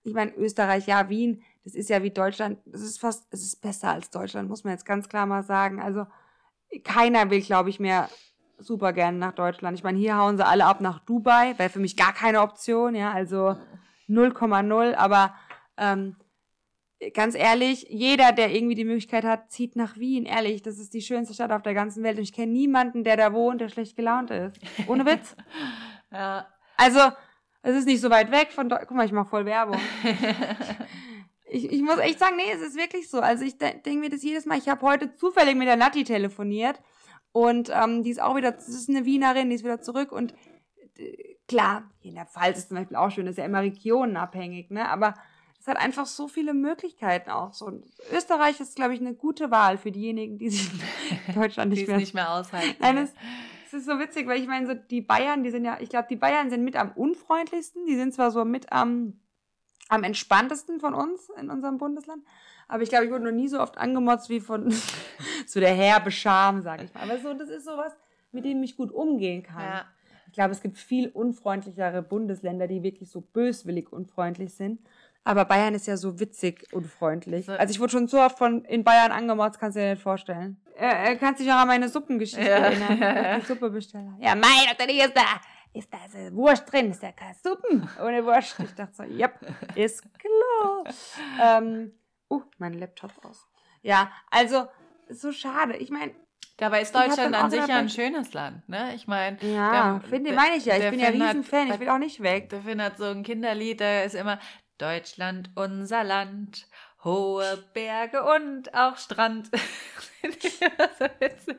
ich meine, Österreich, ja, Wien, das ist ja wie Deutschland, das ist fast, es ist besser als Deutschland, muss man jetzt ganz klar mal sagen. Also keiner will, glaube ich, mehr super gerne nach Deutschland. Ich meine, hier hauen sie alle ab nach Dubai, wäre für mich gar keine Option, ja, also 0,0, aber ähm, ganz ehrlich, jeder, der irgendwie die Möglichkeit hat, zieht nach Wien. Ehrlich, das ist die schönste Stadt auf der ganzen Welt. Und ich kenne niemanden, der da wohnt, der schlecht gelaunt ist. Ohne Witz. ja. Also, es ist nicht so weit weg von Guck mal, ich mache voll Werbung. ich, ich muss echt sagen, nee, es ist wirklich so. Also ich de denke mir das jedes Mal. Ich habe heute zufällig mit der Nati telefoniert. Und ähm, die ist auch wieder, das ist eine Wienerin, die ist wieder zurück. Und äh, klar, hier in der Pfalz ist zum Beispiel auch schön, das ist ja immer regionenabhängig, ne? Aber es hat einfach so viele Möglichkeiten auch. So, Österreich ist, glaube ich, eine gute Wahl für diejenigen, die sich in Deutschland nicht, mehr, nicht mehr aushalten. Nein, es, es, ist so witzig, weil ich meine, so die Bayern, die sind ja, ich glaube, die Bayern sind mit am unfreundlichsten. Die sind zwar so mit am, am entspanntesten von uns in unserem Bundesland, aber ich glaube, ich wurde noch nie so oft angemotzt wie von so der herbe Charme, sage ich mal. Aber so, das ist sowas, mit dem ich gut umgehen kann. Ja. Ich glaube, es gibt viel unfreundlichere Bundesländer, die wirklich so böswillig unfreundlich sind. Aber Bayern ist ja so witzig und freundlich. So. Also ich wurde schon so oft von in Bayern angemotzt, kannst du dir nicht vorstellen. Er, er kann sich auch an meine Suppengeschichte ja, erinnern. Ja, ja. Die Suppebesteller. Ja, mein Gott, ist da, ist da so Wurst drin, ist ja keine Suppen ohne Wurst. Ich dachte so, yep, ist klar. ähm, uh, mein Laptop aus. Ja, also, so schade. Ich meine, Dabei ist Deutschland an sich ja ein schönes Land, ne? Ich meine, ja, finde meine ich ja. Ich bin ja riesen Fan. Ich will auch nicht weg. Der Finn hat so ein Kinderlied, da ist immer Deutschland, unser Land, hohe Berge und auch Strand. so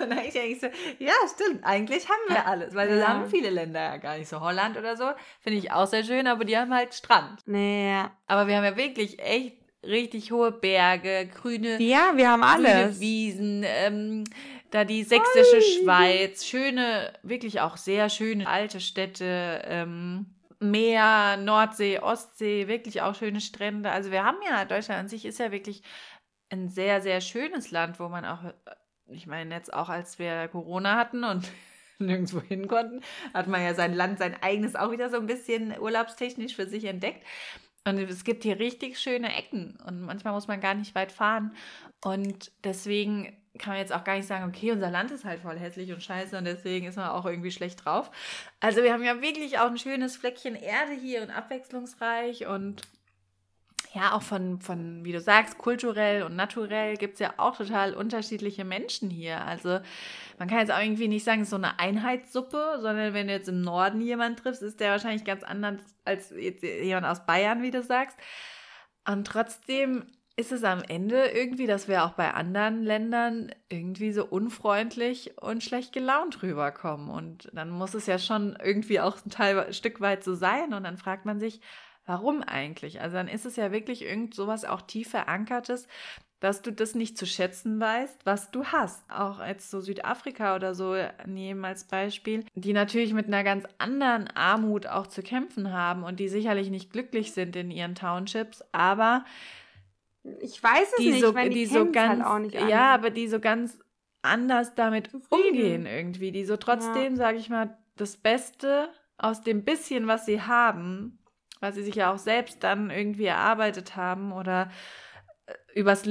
und dann ich eigentlich so, ja, stimmt, eigentlich haben wir alles, weil ja. haben viele Länder ja gar nicht so. Holland oder so, finde ich auch sehr schön, aber die haben halt Strand. Naja. Aber wir haben ja wirklich echt richtig hohe Berge, grüne, ja, wir haben alles. Wiesen, ähm, da die sächsische Oi. Schweiz, schöne, wirklich auch sehr schöne alte Städte, ähm, Meer, Nordsee, Ostsee, wirklich auch schöne Strände. Also wir haben ja, Deutschland an sich ist ja wirklich ein sehr, sehr schönes Land, wo man auch, ich meine jetzt auch als wir Corona hatten und nirgendwo hin konnten, hat man ja sein Land, sein eigenes auch wieder so ein bisschen urlaubstechnisch für sich entdeckt. Und es gibt hier richtig schöne Ecken und manchmal muss man gar nicht weit fahren. Und deswegen kann man jetzt auch gar nicht sagen, okay, unser Land ist halt voll hässlich und scheiße und deswegen ist man auch irgendwie schlecht drauf. Also wir haben ja wirklich auch ein schönes Fleckchen Erde hier und abwechslungsreich und ja, auch von, von, wie du sagst, kulturell und naturell gibt es ja auch total unterschiedliche Menschen hier. Also man kann jetzt auch irgendwie nicht sagen, es ist so eine Einheitssuppe, sondern wenn du jetzt im Norden jemanden triffst, ist der wahrscheinlich ganz anders als jemand aus Bayern, wie du sagst. Und trotzdem ist es am Ende irgendwie, dass wir auch bei anderen Ländern irgendwie so unfreundlich und schlecht gelaunt rüberkommen. Und dann muss es ja schon irgendwie auch ein, Teil, ein Stück weit so sein. Und dann fragt man sich, warum eigentlich? Also dann ist es ja wirklich irgend sowas auch tief verankertes, dass du das nicht zu schätzen weißt, was du hast. Auch als so Südafrika oder so nehmen als Beispiel, die natürlich mit einer ganz anderen Armut auch zu kämpfen haben und die sicherlich nicht glücklich sind in ihren Townships, aber Ich weiß es die nicht, so, weil die, die, so kennen's ganz, halt auch nicht ja, aber die so ganz anders damit Zufrieden. umgehen irgendwie, die so trotzdem, sage ich mal, das Beste aus dem bisschen, was sie haben, was sie sich ja auch selbst dann irgendwie erarbeitet haben oder äh, übers,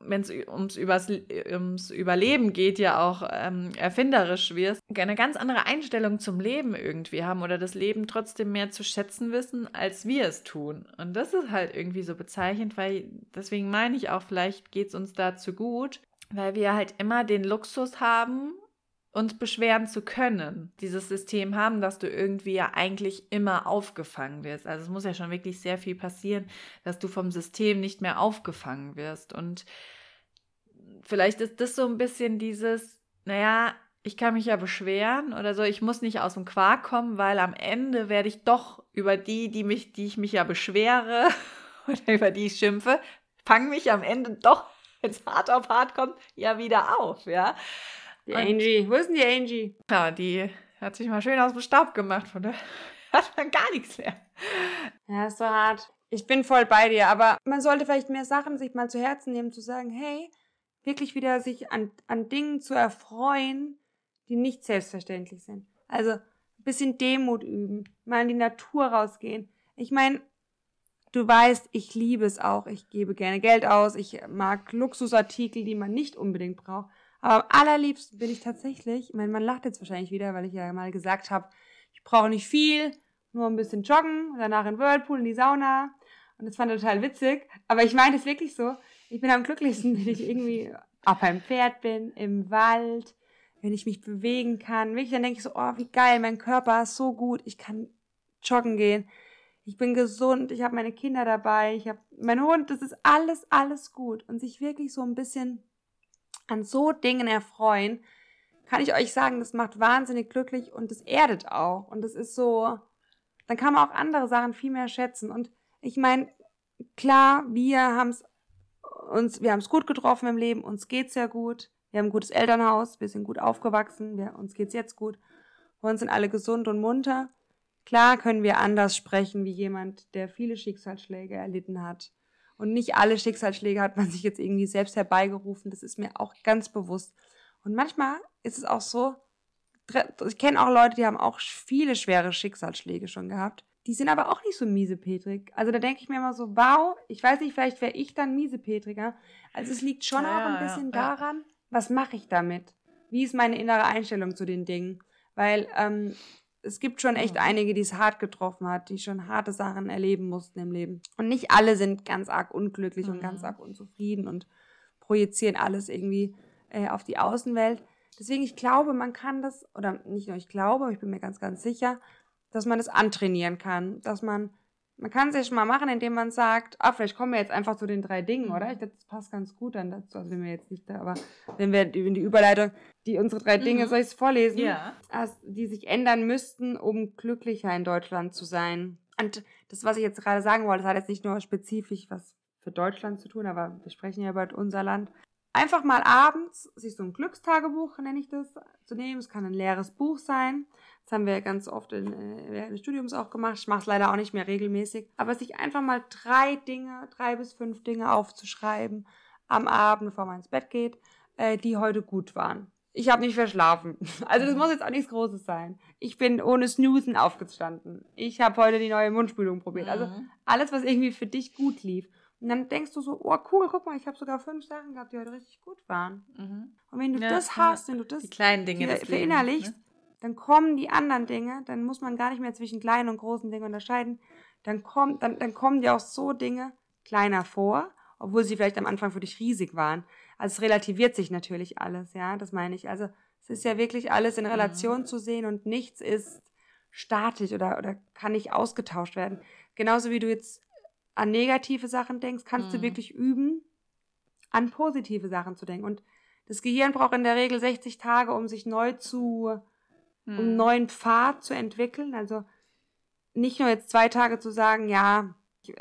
wenn es ums, übers, ums Überleben geht, ja auch ähm, erfinderisch wirst, eine ganz andere Einstellung zum Leben irgendwie haben oder das Leben trotzdem mehr zu schätzen wissen, als wir es tun. Und das ist halt irgendwie so bezeichnend, weil deswegen meine ich auch, vielleicht geht es uns dazu gut, weil wir halt immer den Luxus haben, uns beschweren zu können, dieses System haben, dass du irgendwie ja eigentlich immer aufgefangen wirst. Also es muss ja schon wirklich sehr viel passieren, dass du vom System nicht mehr aufgefangen wirst. Und vielleicht ist das so ein bisschen dieses, naja, ich kann mich ja beschweren oder so, ich muss nicht aus dem Quark kommen, weil am Ende werde ich doch über die, die mich, die ich mich ja beschwere oder über die ich schimpfe, fangen mich am Ende doch, wenn es hart auf hart kommt, ja wieder auf, ja. Die Und- Angie. Wo ist denn die Angie? Ja, die hat sich mal schön aus dem Staub gemacht, von der hat man gar nichts mehr. Ja, ist so hart. Ich bin voll bei dir, aber man sollte vielleicht mehr Sachen sich mal zu Herzen nehmen, zu sagen, hey, wirklich wieder sich an, an Dingen zu erfreuen, die nicht selbstverständlich sind. Also ein bisschen Demut üben, mal in die Natur rausgehen. Ich meine, du weißt, ich liebe es auch. Ich gebe gerne Geld aus. Ich mag Luxusartikel, die man nicht unbedingt braucht. Aber am allerliebsten bin ich tatsächlich, ich meine, man lacht jetzt wahrscheinlich wieder, weil ich ja mal gesagt habe, ich brauche nicht viel, nur ein bisschen joggen, danach in Whirlpool, in die Sauna. Und das fand er total witzig. Aber ich meine es wirklich so. Ich bin am glücklichsten, wenn ich irgendwie auf einem Pferd bin, im Wald, wenn ich mich bewegen kann. Wirklich, dann denke ich so, oh, wie geil, mein Körper ist so gut, ich kann joggen gehen. Ich bin gesund, ich habe meine Kinder dabei, ich habe meinen Hund, das ist alles, alles gut. Und sich wirklich so ein bisschen an so Dingen erfreuen, kann ich euch sagen, das macht wahnsinnig glücklich und das erdet auch. Und das ist so, dann kann man auch andere Sachen viel mehr schätzen. Und ich meine, klar, wir haben es uns, wir haben es gut getroffen im Leben, uns geht's ja gut. Wir haben ein gutes Elternhaus, wir sind gut aufgewachsen, wir, uns geht's jetzt gut. Bei uns sind alle gesund und munter. Klar können wir anders sprechen wie jemand, der viele Schicksalsschläge erlitten hat. Und nicht alle Schicksalsschläge hat man sich jetzt irgendwie selbst herbeigerufen. Das ist mir auch ganz bewusst. Und manchmal ist es auch so, ich kenne auch Leute, die haben auch viele schwere Schicksalsschläge schon gehabt. Die sind aber auch nicht so miesepetrig. Also da denke ich mir immer so, wow, ich weiß nicht, vielleicht wäre ich dann miesepetriger. Also es liegt schon Ja, auch ein ja, bisschen ja. daran, was mache ich damit? Wie ist meine innere Einstellung zu den Dingen? Weil ähm, es gibt schon echt Mhm. einige, die es hart getroffen hat, die schon harte Sachen erleben mussten im Leben. Und nicht alle sind ganz arg unglücklich und ganz Mhm. arg unzufrieden und projizieren alles irgendwie äh, auf die Außenwelt. Deswegen, ich glaube, man kann das, oder nicht nur ich glaube, aber ich bin mir ganz, ganz sicher, dass man das antrainieren kann. Dass man, man kann es ja schon mal machen, indem man sagt, ah, vielleicht kommen wir jetzt einfach zu den drei Dingen, oder? Ich glaube, das passt ganz gut dann dazu. Also wenn wir jetzt nicht da, aber wenn wir in die Überleitung, die unsere drei Dinge, Mhm. soll ich es vorlesen? Ja. die sich ändern müssten, um glücklicher in Deutschland zu sein. Und das, was ich jetzt gerade sagen wollte, das hat jetzt nicht nur spezifisch was für Deutschland zu tun, aber wir sprechen ja über unser Land. Einfach mal abends sich so ein Glückstagebuch, nenne ich das, zu nehmen. Es kann ein leeres Buch sein. Das haben wir ganz oft in, äh, während des Studiums auch gemacht. Ich mache es leider auch nicht mehr regelmäßig. Aber sich einfach mal drei Dinge, drei bis fünf Dinge aufzuschreiben am Abend, bevor man ins Bett geht, äh, die heute gut waren. Ich habe nicht verschlafen. Also das muss jetzt auch nichts Großes sein. Ich bin ohne Snoosen aufgestanden. Ich habe heute die neue Mundspülung probiert. Also Mhm. alles, was irgendwie für dich gut lief. Und dann denkst du so, oh cool, guck mal, ich habe sogar fünf Sachen gehabt, die heute richtig gut waren. Mhm. Und wenn du Ja, das hast, wenn du das Die kleinen Dinge Lebens, verinnerlichst, ne? dann kommen die anderen Dinge, dann muss man gar nicht mehr zwischen kleinen und großen Dingen unterscheiden. Dann, kommt, dann, dann kommen dir auch so Dinge kleiner vor, obwohl sie vielleicht am Anfang für dich riesig waren. Also es relativiert sich natürlich alles, ja, das meine ich. Also es ist ja wirklich alles in Relation zu sehen und nichts ist statisch oder, oder kann nicht ausgetauscht werden. Genauso wie du jetzt an negative Sachen denkst, kannst du Mhm. wirklich üben, an positive Sachen zu denken. Und das Gehirn braucht in der Regel 60 Tage, um sich neu zu, um einen Mhm. neuen Pfad zu entwickeln. Also nicht nur jetzt zwei Tage zu sagen, ja,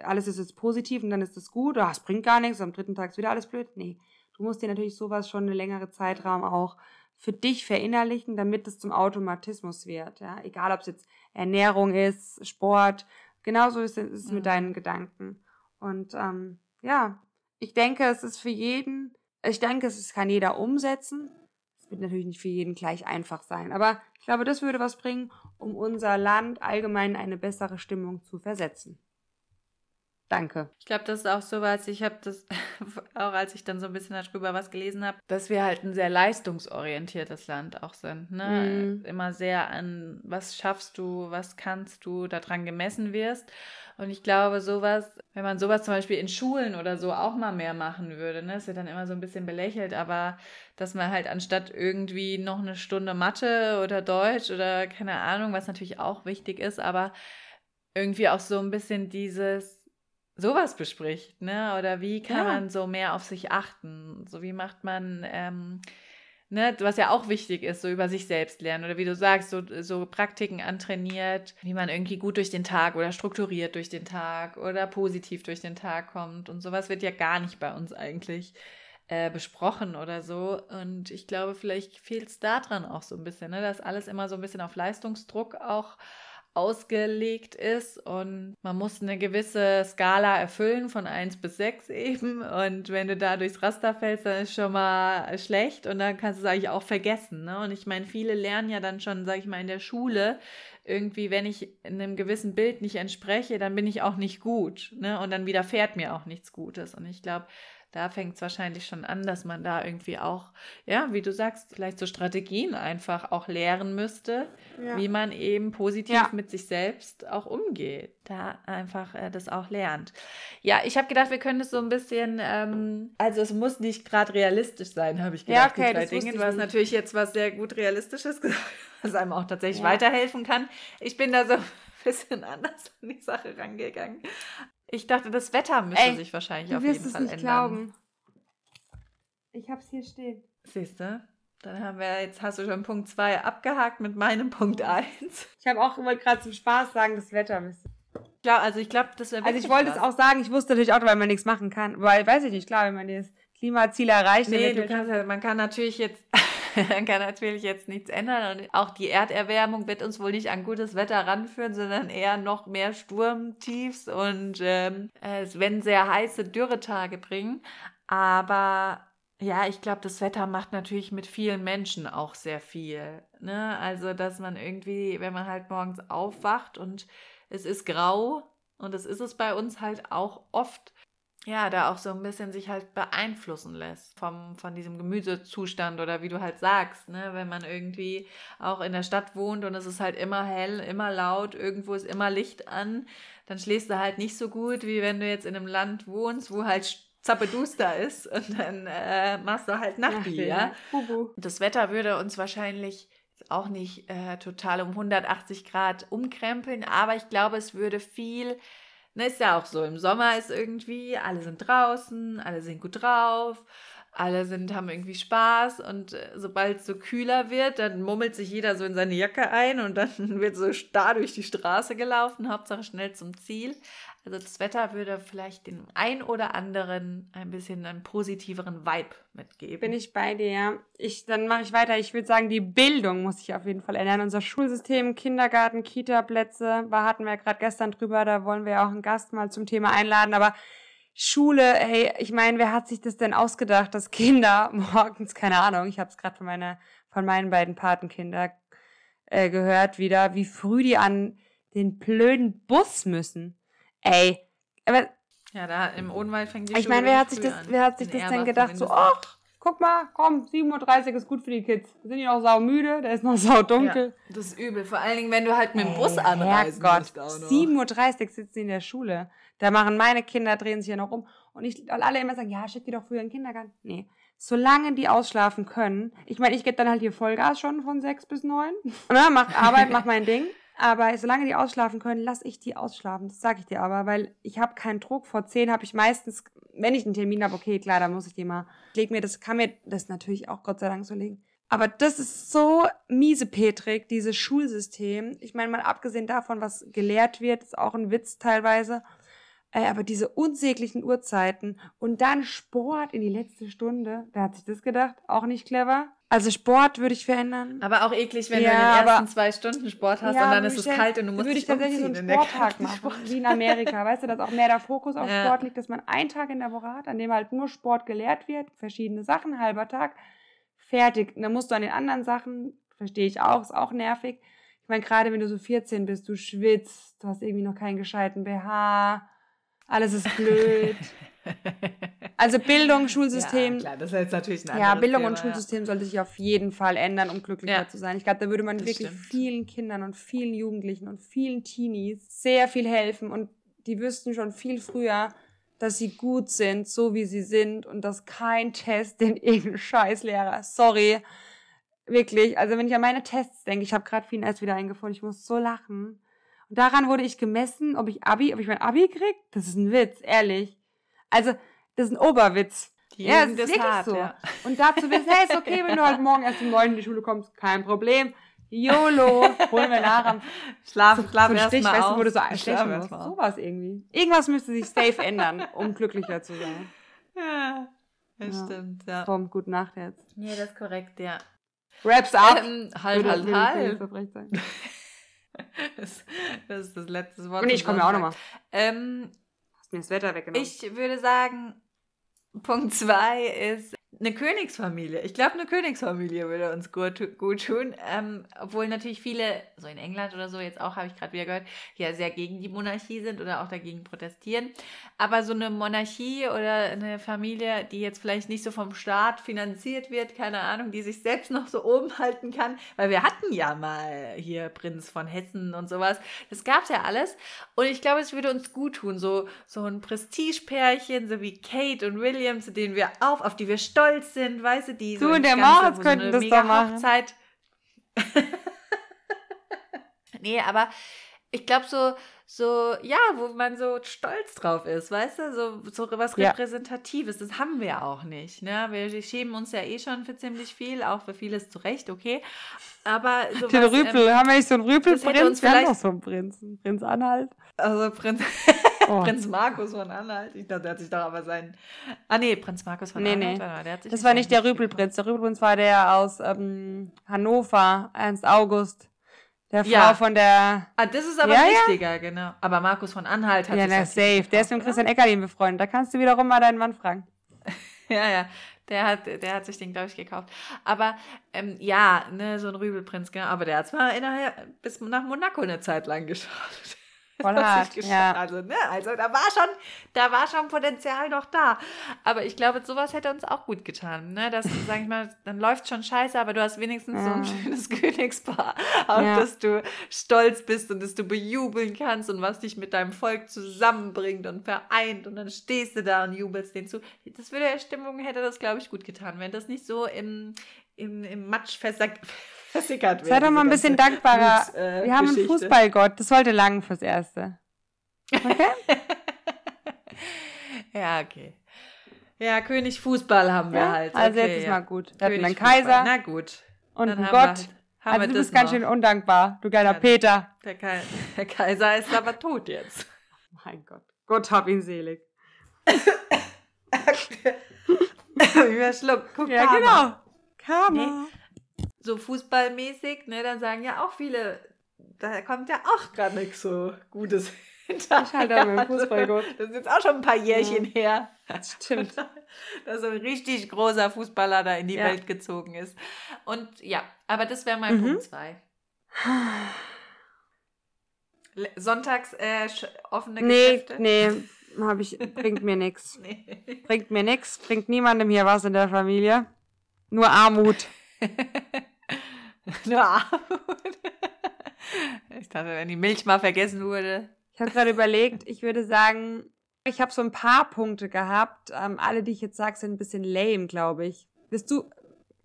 alles ist jetzt positiv und dann ist es gut, ah, es bringt gar nichts, am dritten Tag ist wieder alles blöd. Nee, du musst dir natürlich sowas schon eine längere Zeitraum auch für dich verinnerlichen, damit es zum Automatismus wird. Ja? Egal, ob es jetzt Ernährung ist, Sport, genauso ist es Mhm. mit deinen Gedanken. Und ähm, ja, ich denke, es ist für jeden, ich denke, es kann jeder umsetzen. Es wird natürlich nicht für jeden gleich einfach sein, aber ich glaube, das würde was bringen, um unser Land allgemein eine bessere Stimmung zu versetzen. Danke. Ich glaube, das ist auch so was, ich habe das auch, als ich dann so ein bisschen darüber was gelesen habe, dass wir halt ein sehr leistungsorientiertes Land auch sind. Ne? Mm. Immer sehr an, was schaffst du, was kannst du, daran gemessen wirst. Und ich glaube, sowas, wenn man sowas zum Beispiel in Schulen oder so auch mal mehr machen würde, ne, ist ja dann immer so ein bisschen belächelt, aber dass man halt anstatt irgendwie noch eine Stunde Mathe oder Deutsch oder keine Ahnung, was natürlich auch wichtig ist, aber irgendwie auch so ein bisschen dieses sowas bespricht, ne? Oder wie kann ja. man so mehr auf sich achten? So wie macht man, ähm, ne, was ja auch wichtig ist, so über sich selbst lernen. Oder wie du sagst, so, so Praktiken antrainiert, wie man irgendwie gut durch den Tag oder strukturiert durch den Tag oder positiv durch den Tag kommt. Und sowas wird ja gar nicht bei uns eigentlich äh, besprochen oder so. Und ich glaube, vielleicht fehlt es daran auch so ein bisschen, ne? dass alles immer so ein bisschen auf Leistungsdruck auch ausgelegt ist und man muss eine gewisse Skala erfüllen von 1 bis 6 eben und wenn du da durchs Raster fällst, dann ist schon mal schlecht und dann kannst du es eigentlich auch vergessen. Ne? Und ich meine, viele lernen ja dann schon, sag ich mal, in der Schule irgendwie, wenn ich in einem gewissen Bild nicht entspreche, dann bin ich auch nicht gut ne? und dann widerfährt mir auch nichts Gutes und ich glaube, da fängt es wahrscheinlich schon an, dass man da irgendwie auch, ja, wie du sagst, vielleicht so Strategien einfach auch lehren müsste, ja. wie man eben positiv ja. mit sich selbst auch umgeht. Da einfach äh, das auch lernt. Ja, ich habe gedacht, wir können es so ein bisschen, ähm, also es muss nicht gerade realistisch sein, habe ich gedacht. Ja, okay, drei Dinge. Du hast natürlich jetzt was sehr gut Realistisches gesagt, was einem auch tatsächlich ja. weiterhelfen kann. Ich bin da so ein bisschen anders an die Sache rangegangen. Ich dachte, das Wetter müsste Ey, sich wahrscheinlich auf jeden Fall ändern. Du wirst es nicht glauben. Ich hab's hier stehen. Siehst du? Dann haben wir, jetzt hast du schon Punkt 2 abgehakt mit meinem Punkt 1. Ich habe auch immer gerade zum Spaß sagen, das Wetter müsste. Ja, also ich glaube, das wäre Also ich wollte es auch sagen, ich wusste natürlich auch, weil man nichts machen kann. Weil, weiß ich nicht, klar, wenn man das Klimaziel erreicht. Nee, du kannst ja, man kann natürlich jetzt kann natürlich jetzt nichts ändern und auch die Erderwärmung wird uns wohl nicht an gutes Wetter ranführen, sondern eher noch mehr Sturmtiefs und ähm, es werden sehr heiße Dürretage bringen. Aber ja, ich glaube, das Wetter macht natürlich mit vielen Menschen auch sehr viel. Ne? Also, dass man irgendwie, wenn man halt morgens aufwacht und es ist grau, und das ist es bei uns halt auch oft, ja, da auch so ein bisschen sich halt beeinflussen lässt vom, von diesem Gemüsezustand oder wie du halt sagst, ne, wenn man irgendwie auch in der Stadt wohnt und es ist halt immer hell, immer laut, irgendwo ist immer Licht an, dann schläfst du halt nicht so gut, wie wenn du jetzt in einem Land wohnst, wo halt zappeduster ist und dann äh, machst du halt Nachtbier, ja. Das Wetter würde uns wahrscheinlich auch nicht äh, total um 180 Grad umkrempeln, aber ich glaube, es würde viel Ne, ist ja auch so. Im Sommer ist irgendwie, alle sind draußen, alle sind gut drauf, alle sind, haben irgendwie Spaß und äh, sobald es so kühler wird, dann mummelt sich jeder so in seine Jacke ein und dann wird so starr durch die Straße gelaufen, Hauptsache schnell zum Ziel. Also das Wetter würde vielleicht den ein oder anderen ein bisschen einen positiveren Vibe mitgeben. Bin ich bei dir. Ich, dann mache ich weiter. Ich würde sagen, die Bildung muss sich auf jeden Fall ändern. Unser Schulsystem, Kindergarten, Kita-Plätze, da hatten wir ja gerade gestern drüber, da wollen wir ja auch einen Gast mal zum Thema einladen. Aber Schule, hey, ich meine, wer hat sich das denn ausgedacht, dass Kinder morgens, keine Ahnung, ich habe es gerade von, meiner, von meinen beiden Patenkinder äh, gehört wieder, wie früh die an den blöden Bus müssen. Ey, aber. Ja, da im Odenwald fängt die Ich meine, wer hat sich das, wer hat sich das denn gedacht? So, ach, guck mal, komm, 7.30 Uhr ist gut für die Kids. Sind die noch sau müde? Da ist noch sau dunkel. Ja, das ist übel. Vor allen Dingen, wenn du halt mit dem Bus Ey, anreisen Herrgott, musst. 7.30 Uhr sitzen sie in der Schule. Da machen meine Kinder, drehen sich ja noch um. Und ich, weil alle immer sagen, ja, schick die doch früher in den Kindergarten. Nee. Solange die ausschlafen können. Ich meine, ich gebe dann halt hier Vollgas schon von 6 bis 9. Ne, mach Arbeit, mach mein Ding. Aber solange die ausschlafen können, lasse ich die ausschlafen. Das sage ich dir aber, weil ich habe keinen Druck. Vor zehn habe ich meistens, wenn ich einen Termin habe, okay, klar, dann muss ich die mal. Ich leg mir das, kann mir das natürlich auch Gott sei Dank so legen. Aber das ist so miesepetrig, dieses Schulsystem. Ich meine, mal abgesehen davon, was gelehrt wird, ist auch ein Witz teilweise. Äh, aber diese unsäglichen Uhrzeiten und dann Sport in die letzte Stunde, wer hat sich das gedacht? Auch nicht clever. Also Sport würde ich verändern. Aber auch eklig, wenn Ja, du in den ersten aber- zwei Stunden Sport hast Ja, und dann ist ich es dann- kalt und du musst würde ich dich tatsächlich so einen Sporttag machen, Sport. wie in Amerika, weißt du, dass auch mehr der Fokus auf Ja. Sport liegt, dass man einen Tag in der Woche hat, an dem halt nur Sport gelehrt wird, verschiedene Sachen, halber Tag, fertig. Und dann musst du an den anderen Sachen, verstehe ich auch, ist auch nervig. Ich meine, gerade wenn du so 14 bist, du schwitzt, du hast irgendwie noch keinen gescheiten BH, alles ist blöd. Also Bildung, Schulsystem, Ja, klar, das ist jetzt natürlich ein ja, Bildung Thema, und Schulsystem sollte sich auf jeden Fall ändern, um glücklicher Ja. zu sein. Ich glaube, da würde man Das wirklich stimmt. vielen Kindern und vielen Jugendlichen und vielen Teenies sehr viel helfen und die wüssten schon viel früher, dass sie gut sind, so wie sie sind und dass kein Test den irgendein Scheißlehrer, sorry, wirklich, also wenn ich an meine Tests denke, ich habe gerade viel erst wieder eingefunden, ich muss so lachen. Und daran wurde ich gemessen, ob ich Abi, ob ich mein Abi krieg. Das ist ein Witz, ehrlich. Also, das ist ein Oberwitz. Die Ja, Jugend ist wirklich hart, so. ja. Und dazu wissen, hey, ist okay, wenn du halt morgen erst um neun in die Schule kommst, kein Problem. YOLO, holen wir nach am Schlaf, so, schlaf so erst Stich, mal weißt du, wo du so Schlaf stechen erst musst. aus. Sowas irgendwie. Irgendwas müsste sich safe ändern, um glücklicher zu sein. Ja, das Ja. stimmt, ja. Komm, gute Nacht jetzt. Ja, das ist korrekt, ja. Wraps up. Ähm, halt, Würde- halt, halt. Das, das ist das letzte Wort. Und ich komme ja auch nochmal. Ähm, mir das Wetter weggenommen. ich würde sagen, Punkt zwei ist eine Königsfamilie. Ich glaube, eine Königsfamilie würde uns gut, gut tun. Ähm, obwohl natürlich viele, so in England oder so, jetzt auch habe ich gerade wieder gehört, ja sehr gegen die Monarchie sind oder auch dagegen protestieren. Aber so eine Monarchie oder eine Familie, die jetzt vielleicht nicht so vom Staat finanziert wird, keine Ahnung, die sich selbst noch so oben halten kann, weil wir hatten ja mal hier Prinz von Hessen und sowas. Das gab es ja alles. Und ich glaube, es würde uns gut tun, so, so ein Prestigepärchen, so wie Kate und William, zu denen wir auf, auf die wir stolz sind, weißt du, die Du so und der Moritz könnten das doch machen. Hochzeit. nee, aber ich glaube so, so, ja, wo man so stolz drauf ist, weißt du, so, so was Ja. Repräsentatives, das haben wir auch nicht, ne? Wir, schämen uns ja eh schon für ziemlich viel, auch für vieles zu Recht, okay, aber so Den was, Rüpel, ähm, haben wir nicht so einen Rüpelprinz? Wir haben doch so einen Prinzen. Prinz Anhalt. also Prinz, Oh. Prinz Markus von Anhalt, ich glaube, der hat sich doch aber seinen, ah nee, Prinz Markus von Nee, Anhalt, nee. sich Das war nicht der Rüpelprinz. Der Rüpelprinz war der aus ähm, Hannover, Ernst August. Der Frau Ja. von der. Ah, das ist aber Ja, ja. richtiger, genau. Aber Markus von Anhalt hat Ja, sich na, das safe. gekauft, Der ist mit? Christian Eckerlin befreundet. Da kannst du wiederum mal deinen Mann fragen. Ja, ja. Der hat, der hat sich den, glaube ich, gekauft. Aber ähm, ja, ne, so ein Rübelprinz, genau. Aber der hat zwar innerhalb bis nach Monaco eine Zeit lang geschaut. Voll hart, ja. Also, ne, also da war schon, da war schon Potenzial noch da. Aber ich glaube, sowas hätte uns auch gut getan. Ne? Das, sag ich mal, dann läuft schon scheiße, aber du hast wenigstens so ein Ja. schönes Königspaar, auf Ja. das du stolz bist und das du bejubeln kannst und was dich mit deinem Volk zusammenbringt und vereint. Und dann stehst du da und jubelst denen zu. Das würde der Stimmung, hätte das, glaube ich, gut getan, wenn das nicht so im, im, im Matsch versack, versickert wäre. Sei doch mal ein bisschen dankbarer. Bluts, äh, Wir haben einen Geschichte. Fußballgott. Das sollte lang fürs Erste. Okay? Ja, okay. Ja, König Fußball haben wir ja? halt. Also okay, jetzt ist ja. mal gut. Wir hatten einen König Fußball. Kaiser Na gut. und Dann einen haben wir Gott. halt- Also wir du das bist ganz noch. schön undankbar, du geiler Ja. Peter. Der, Kai der Kaiser ist aber tot jetzt. Mein Gott. Gott hab ihn selig. Überschluckt. Guck Ja, Karma. genau. Karma. So fußballmäßig, ne, dann sagen ja auch viele, da kommt ja auch gar nichts so Gutes hinterher. Ich halt auch mit dem Fußballgott. Das ist jetzt auch schon ein paar Jährchen her. Das stimmt. dass so ein richtig großer Fußballer da in die Ja. Welt gezogen ist. Und ja, aber das wäre mein Mhm. Punkt 2. Sonntags äh, offene Nee, Geschäfte? nee, hab ich, bringt mir nix. Nee. Bringt mir nix, bringt niemandem hier was in der Familie. Nur Armut. Nur Armut. Ich dachte, wenn die Milch mal vergessen wurde. Ich habe gerade überlegt, ich würde sagen, ich habe so ein paar Punkte gehabt. Ähm, alle, die ich jetzt sage, sind ein bisschen lame, glaube ich. Willst du,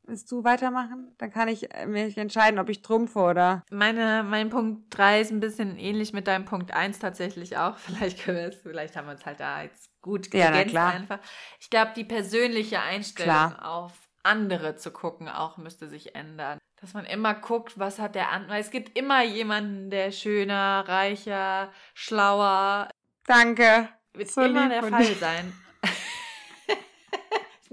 willst du weitermachen? Dann kann ich äh, mich entscheiden, ob ich trumpfe oder. Meine, mein Punkt 3 ist ein bisschen ähnlich mit deinem Punkt 1 tatsächlich auch. Vielleicht können wir es, vielleicht haben wir uns halt da jetzt gut Ja, ergänzt klar. einfach. Ich glaube, die persönliche Einstellung Klar. auf andere zu gucken auch müsste sich ändern. Dass man immer guckt, was hat der andere. Es gibt immer jemanden, der schöner, reicher, schlauer. Danke. Wird So immer der Fall sein.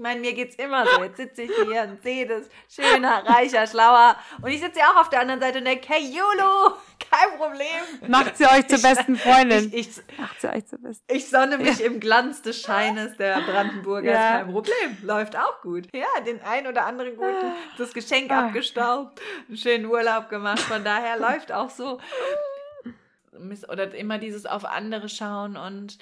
ich meine, mir geht's immer so. Jetzt sitze ich hier und sehe das schöner, reicher, schlauer. Und ich sitze ja auch auf der anderen Seite und denke, hey Julu, kein Problem. Macht sie euch zur besten Freundin. Ich, ich, Macht sie euch zur besten. ich sonne mich im Glanz des Scheines der Brandenburger. Ja. kein Problem. Läuft auch gut. Ja, den ein oder anderen guten, das Geschenk Ah. abgestaubt, einen schönen Urlaub gemacht. Von daher läuft auch so. Oder immer dieses auf andere schauen und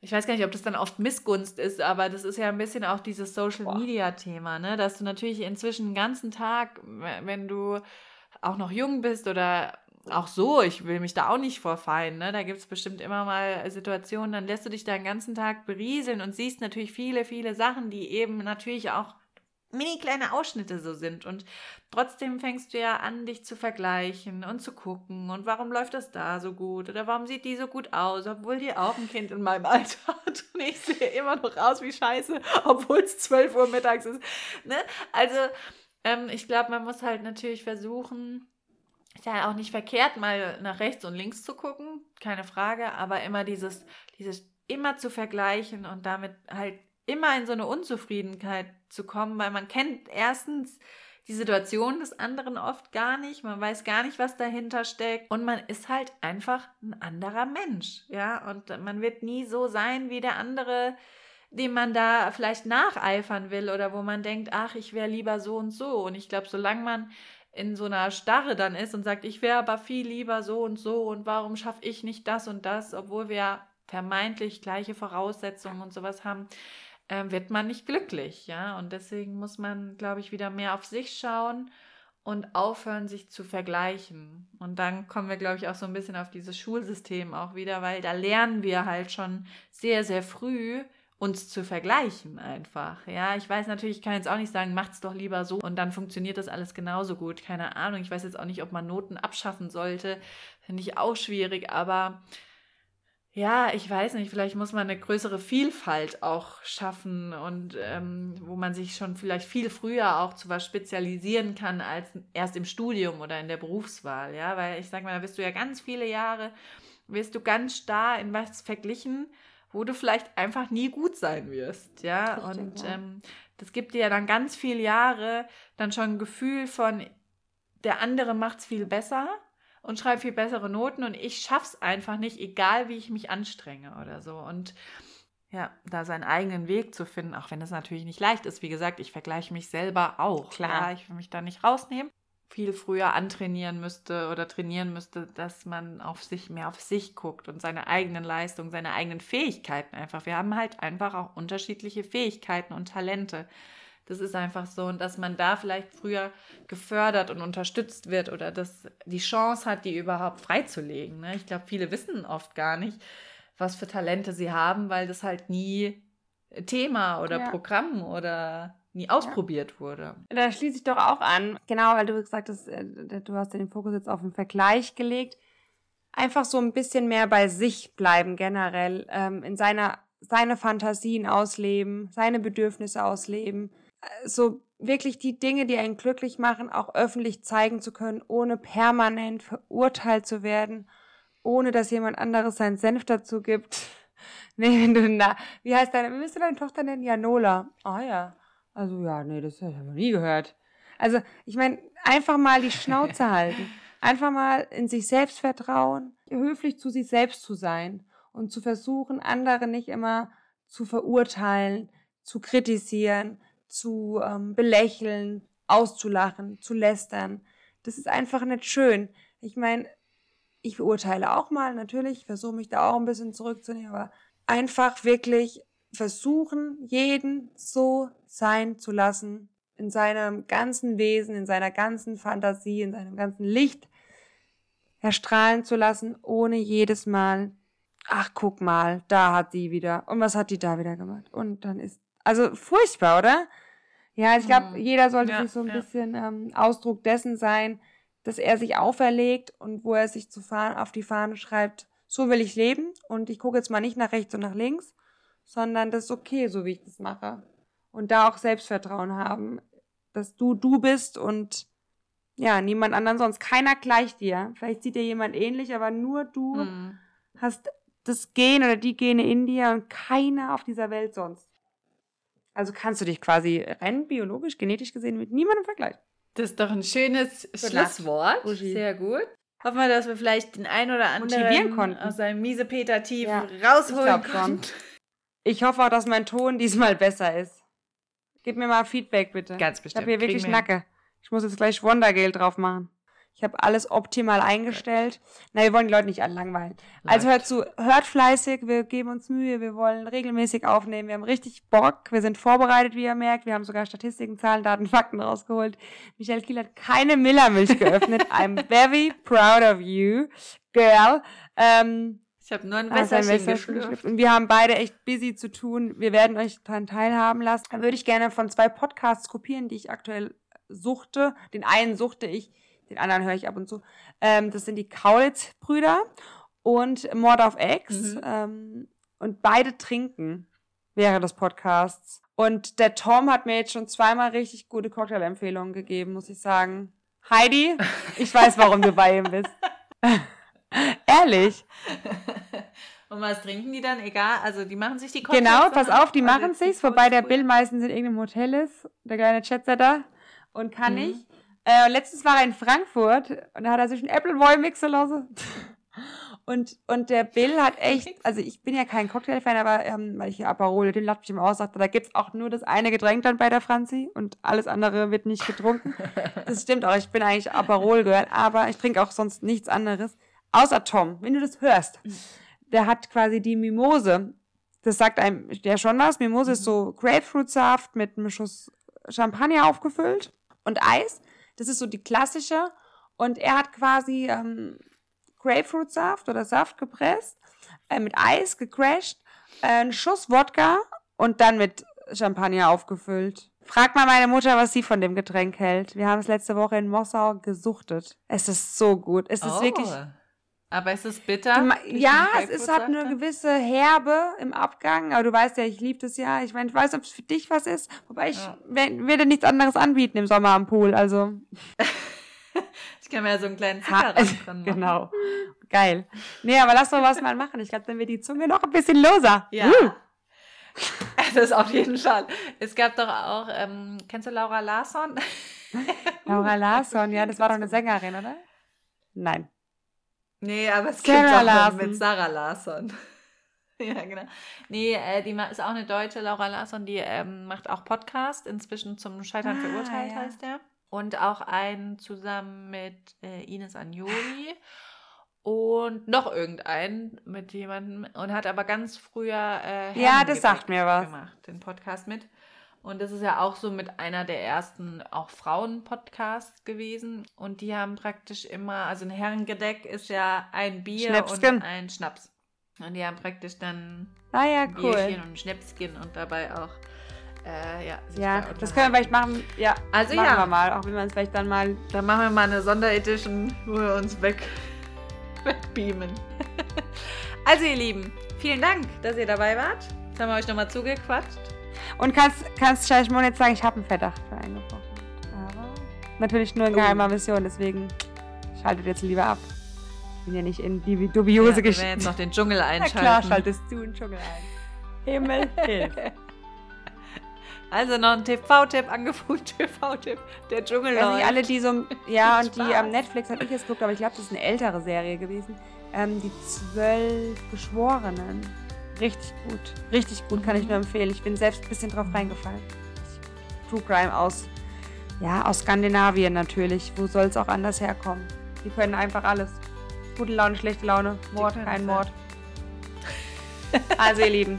ich weiß gar nicht, ob das dann oft Missgunst ist, aber das ist ja ein bisschen auch dieses Social Boah. Media Thema, ne? Dass du natürlich inzwischen den ganzen Tag, wenn du auch noch jung bist oder auch so, ich will mich da auch nicht vorfallen, ne? Da gibt es bestimmt immer mal Situationen, dann lässt du dich da den ganzen Tag berieseln und siehst natürlich viele, viele Sachen, die eben natürlich auch mini kleine Ausschnitte so sind. Und trotzdem fängst du ja an, dich zu vergleichen und zu gucken. Und warum läuft das da so gut? Oder warum sieht die so gut aus, obwohl die auch ein Kind in meinem Alter hat? Und ich sehe immer noch aus wie Scheiße, obwohl es 12 Uhr mittags ist. Ne? Also, ähm, ich glaube, man muss halt natürlich versuchen, ist ja auch nicht verkehrt, mal nach rechts und links zu gucken, keine Frage, aber immer dieses, dieses immer zu vergleichen und damit halt immer in so eine Unzufriedenheit zu kommen, weil man kennt erstens die Situation des anderen oft gar nicht, man weiß gar nicht, was dahinter steckt und man ist halt einfach ein anderer Mensch, ja, und man wird nie so sein wie der andere, dem man da vielleicht nacheifern will oder wo man denkt, ach, ich wäre lieber so und so. Und ich glaube, solange man in so einer Starre dann ist und sagt, ich wäre aber viel lieber so und so und warum schaffe ich nicht das und das, obwohl wir vermeintlich gleiche Voraussetzungen und sowas haben, äh, wird man nicht glücklich, ja. Und deswegen muss man, glaube ich, wieder mehr auf sich schauen und aufhören, sich zu vergleichen. Und dann kommen wir, glaube ich, auch so ein bisschen auf dieses Schulsystem auch wieder, weil da lernen wir halt schon sehr, sehr früh, uns zu vergleichen einfach. Ja, ich weiß natürlich, ich kann jetzt auch nicht sagen, macht's doch lieber so und dann funktioniert das alles genauso gut. Keine Ahnung. Ich weiß jetzt auch nicht, ob man Noten abschaffen sollte. Finde ich auch schwierig, aber ja, ich weiß nicht, vielleicht muss man eine größere Vielfalt auch schaffen und ähm, wo man sich schon vielleicht viel früher auch zu was spezialisieren kann als erst im Studium oder in der Berufswahl, ja, weil ich sag mal, da bist du ja ganz viele Jahre, wirst du ganz starr in was verglichen, wo du vielleicht einfach nie gut sein wirst, ja, Richtig, und ja. Ähm, das gibt dir ja dann ganz viele Jahre dann schon ein Gefühl von, der andere macht's viel besser und schreibe viel bessere Noten und ich schaff's einfach nicht, egal wie ich mich anstrenge oder so. Und ja, da seinen eigenen Weg zu finden, auch wenn es natürlich nicht leicht ist. Wie gesagt, ich vergleiche mich selber auch. Klar. Ja, ich will mich da nicht rausnehmen. Viel früher antrainieren müsste oder trainieren müsste, dass man auf sich mehr auf sich guckt und seine eigenen Leistungen, seine eigenen Fähigkeiten einfach. Wir haben halt einfach auch unterschiedliche Fähigkeiten und Talente. Das ist einfach so und dass man da vielleicht früher gefördert und unterstützt wird oder dass die Chance hat, die überhaupt freizulegen. Ne? Ich glaube, viele wissen oft gar nicht, was für Talente sie haben, weil das halt nie Thema oder Ja. Programm oder nie ausprobiert wurde. Da schließe ich doch auch an. Genau, weil du gesagt hast, äh, du hast den Fokus jetzt auf den Vergleich gelegt. Einfach so ein bisschen mehr bei sich bleiben generell, ähm, in seiner seine Fantasien ausleben, seine Bedürfnisse ausleben, so wirklich die Dinge, die einen glücklich machen, auch öffentlich zeigen zu können, ohne permanent verurteilt zu werden, ohne dass jemand anderes seinen Senf dazu gibt. Nee, wenn du na, wie heißt deine, wie willst du deine Tochter nennen? Janola. Ah ja. Also ja, nee, das habe ich noch nie gehört. Also, ich meine, einfach mal die Schnauze halten. Einfach mal in sich selbst vertrauen, höflich zu sich selbst zu sein und zu versuchen, andere nicht immer zu verurteilen, zu kritisieren, zu ähm, belächeln, auszulachen, zu lästern. Das ist einfach nicht schön. Ich meine, ich beurteile auch mal, natürlich, versuche mich da auch ein bisschen zurückzunehmen, aber einfach wirklich versuchen, jeden so sein zu lassen, in seinem ganzen Wesen, in seiner ganzen Fantasie, in seinem ganzen Licht erstrahlen zu lassen, ohne jedes Mal, ach guck mal, da hat die wieder und was hat die da wieder gemacht und dann ist, also furchtbar, oder? Ja, ich glaube, Mhm. jeder sollte Ja, sich so ein ja. bisschen ähm, Ausdruck dessen sein, dass er sich auferlegt und wo er sich zu fahren, auf die Fahne schreibt, so will ich leben und ich gucke jetzt mal nicht nach rechts und nach links, sondern das ist okay, so wie ich das mache. Und da auch Selbstvertrauen haben, dass du du bist und ja, niemand anderen sonst. Keiner gleicht dir. Vielleicht sieht dir jemand ähnlich, aber nur du Mhm. hast das Gen oder die Gene in dir und keiner auf dieser Welt sonst. Also kannst du dich quasi rein biologisch, genetisch gesehen mit niemandem vergleichen. Das ist doch ein schönes Gute Nacht, Schlusswort. Sehr gut. Hoffen wir, dass wir vielleicht den ein oder anderen konnten. aus seinem Miesepeter-Tief Ja, rausholen ich schon. konnten. Ich hoffe auch, dass mein Ton diesmal besser ist. Gib mir mal Feedback, bitte. Ganz ich bestimmt. habe hier wirklich Nacke. Ich muss jetzt gleich Wondergel drauf machen. Ich habe alles optimal eingestellt. Na, wir wollen die Leute nicht alle langweilen. Also hört zu, hört fleißig, wir geben uns Mühe, wir wollen regelmäßig aufnehmen, wir haben richtig Bock, wir sind vorbereitet, wie ihr merkt, wir haben sogar Statistiken, Zahlen, Daten, Fakten rausgeholt. Michael Kiel hat keine Millermilch geöffnet. I'm very proud of you, girl. Ähm, Ich habe nur ein Ah, Wässerchen Messer geschlürft. Und wir haben beide echt busy zu tun. Wir werden euch daran teilhaben lassen. Dann würde ich gerne von zwei Podcasts kopieren, die ich aktuell suchte. Den einen suchte ich, den anderen höre ich ab und zu. Ähm, das sind die Kaulitz-Brüder und Mord auf Ex. Mhm. Ähm, und beide trinken während des Podcasts. Und der Tom hat mir jetzt schon zweimal richtig gute Cocktailempfehlungen gegeben, muss ich sagen. Heidi, ich weiß, warum du bei ihm bist. Ehrlich. Und was trinken die dann? Egal, also die machen sich die Genau, Cocktails pass dann auf, die Also machen sich's, wobei der Bill meistens in irgendeinem Hotel ist, der kleine Chatzer da und kann Mhm. nicht. Äh, letztens war er in Frankfurt und da hat er sich einen Apple Boy mixen lassen. Und, und der Bill hat echt, also ich bin ja kein Cocktail-Fan, aber ähm, weil ich hier Aperol, den lacht mich immer aus, sagte, da gibt's auch nur das eine Getränk dann bei der Franzi und alles andere wird nicht getrunken. das stimmt auch, ich bin eigentlich Aperol gehört, aber ich trinke auch sonst nichts anderes. Außer Tom, wenn du das hörst. Der hat quasi die Mimose. Das sagt einem der schon was. Mimose ist so Grapefruitsaft mit einem Schuss Champagner aufgefüllt und Eis. Das ist so die klassische. Und er hat quasi ähm, Grapefruitsaft oder Saft gepresst, äh, mit Eis gecrashed, äh, einen Schuss Wodka und dann mit Champagner aufgefüllt. Frag mal meine Mutter, was sie von dem Getränk hält. Wir haben es letzte Woche in Mossau gesuchtet. Es ist so gut. Es ist Oh. wirklich Aber ist es bitter? Ma- durch den ja, es ist, hat eine gewisse Herbe im Abgang, aber du weißt ja, ich liebe das ja. Ich meine, ich weiß, ob es für dich was ist, wobei ich Ja. wer- werde nichts anderes anbieten im Sommer am Pool. Also? Ich kann mir ja so einen kleinen ha, Zuckerrand dran machen. genau. Geil. Nee, aber lass doch was mal machen. Ich glaube, dann wird die Zunge noch ein bisschen loser. Ja. Uh. Das auf jeden Fall. Es gab doch auch, ähm, kennst du Laura Larsson? Laura Larsson, ja, das war doch eine Sängerin, oder? Nein. Nee, aber es Sarah gibt auch mit Sarah Larsson. ja, genau. Nee, äh, die ist auch eine Deutsche, Laura Larsson, die ähm, macht auch Podcast, inzwischen zum Scheitern Ah, verurteilt ja. heißt der. Und auch einen zusammen mit äh, Ines Anjoli und noch irgendeinen mit jemandem und hat aber ganz früher äh, Ja, das sagt mir was. gemacht, den Podcast mit. Und das ist ja auch so mit einer der ersten auch Frauen-Podcasts gewesen. Und die haben praktisch immer, also ein Herrengedeck ist ja ein Bier Schnäpsken. und ein Schnaps. Und die haben praktisch dann Ah ja, cool. Bierchen und Schnäpschen und dabei auch, äh, ja. sich Ja, da das können wir vielleicht machen. Ja, Also machen ja. wir mal, auch wenn wir uns vielleicht dann mal Dann machen wir mal eine Sonderedition, wo wir uns weg, wegbeamen. also ihr Lieben, vielen Dank, dass ihr dabei wart. Jetzt haben wir euch nochmal zugequatscht. Und kannst, kannst Scheichmon jetzt sagen, ich habe einen Verdacht für eingebrochen. Aber natürlich nur in Oh. geheimer Mission, deswegen schaltet jetzt lieber ab. Ich bin ja nicht in die dubiose ja, Geschichte. jetzt noch den Dschungel Na einschalten. klar, schaltest du den Dschungel ein. Himmel, hilf. Also noch ein TV-Tipp, angefangen TV-Tipp. Der Dschungel Also läuft. alle, die so, ja, und die Spaß. am Netflix habe ich jetzt geguckt, aber ich glaube, das ist eine ältere Serie gewesen. Ähm, die zwölf Geschworenen. Richtig gut. Richtig gut, kann ich Mhm. nur empfehlen. Ich bin selbst ein bisschen drauf reingefallen. True Crime aus, ja, aus Skandinavien natürlich. Wo soll es auch anders herkommen? Die können einfach alles. Gute Laune, schlechte Laune, Mord, kein Mord. Also ihr Lieben,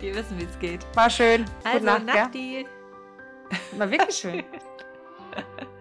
Die wissen, wie es geht. war schön. Also, Gute Nacht, ja? Nacht, War wirklich schön.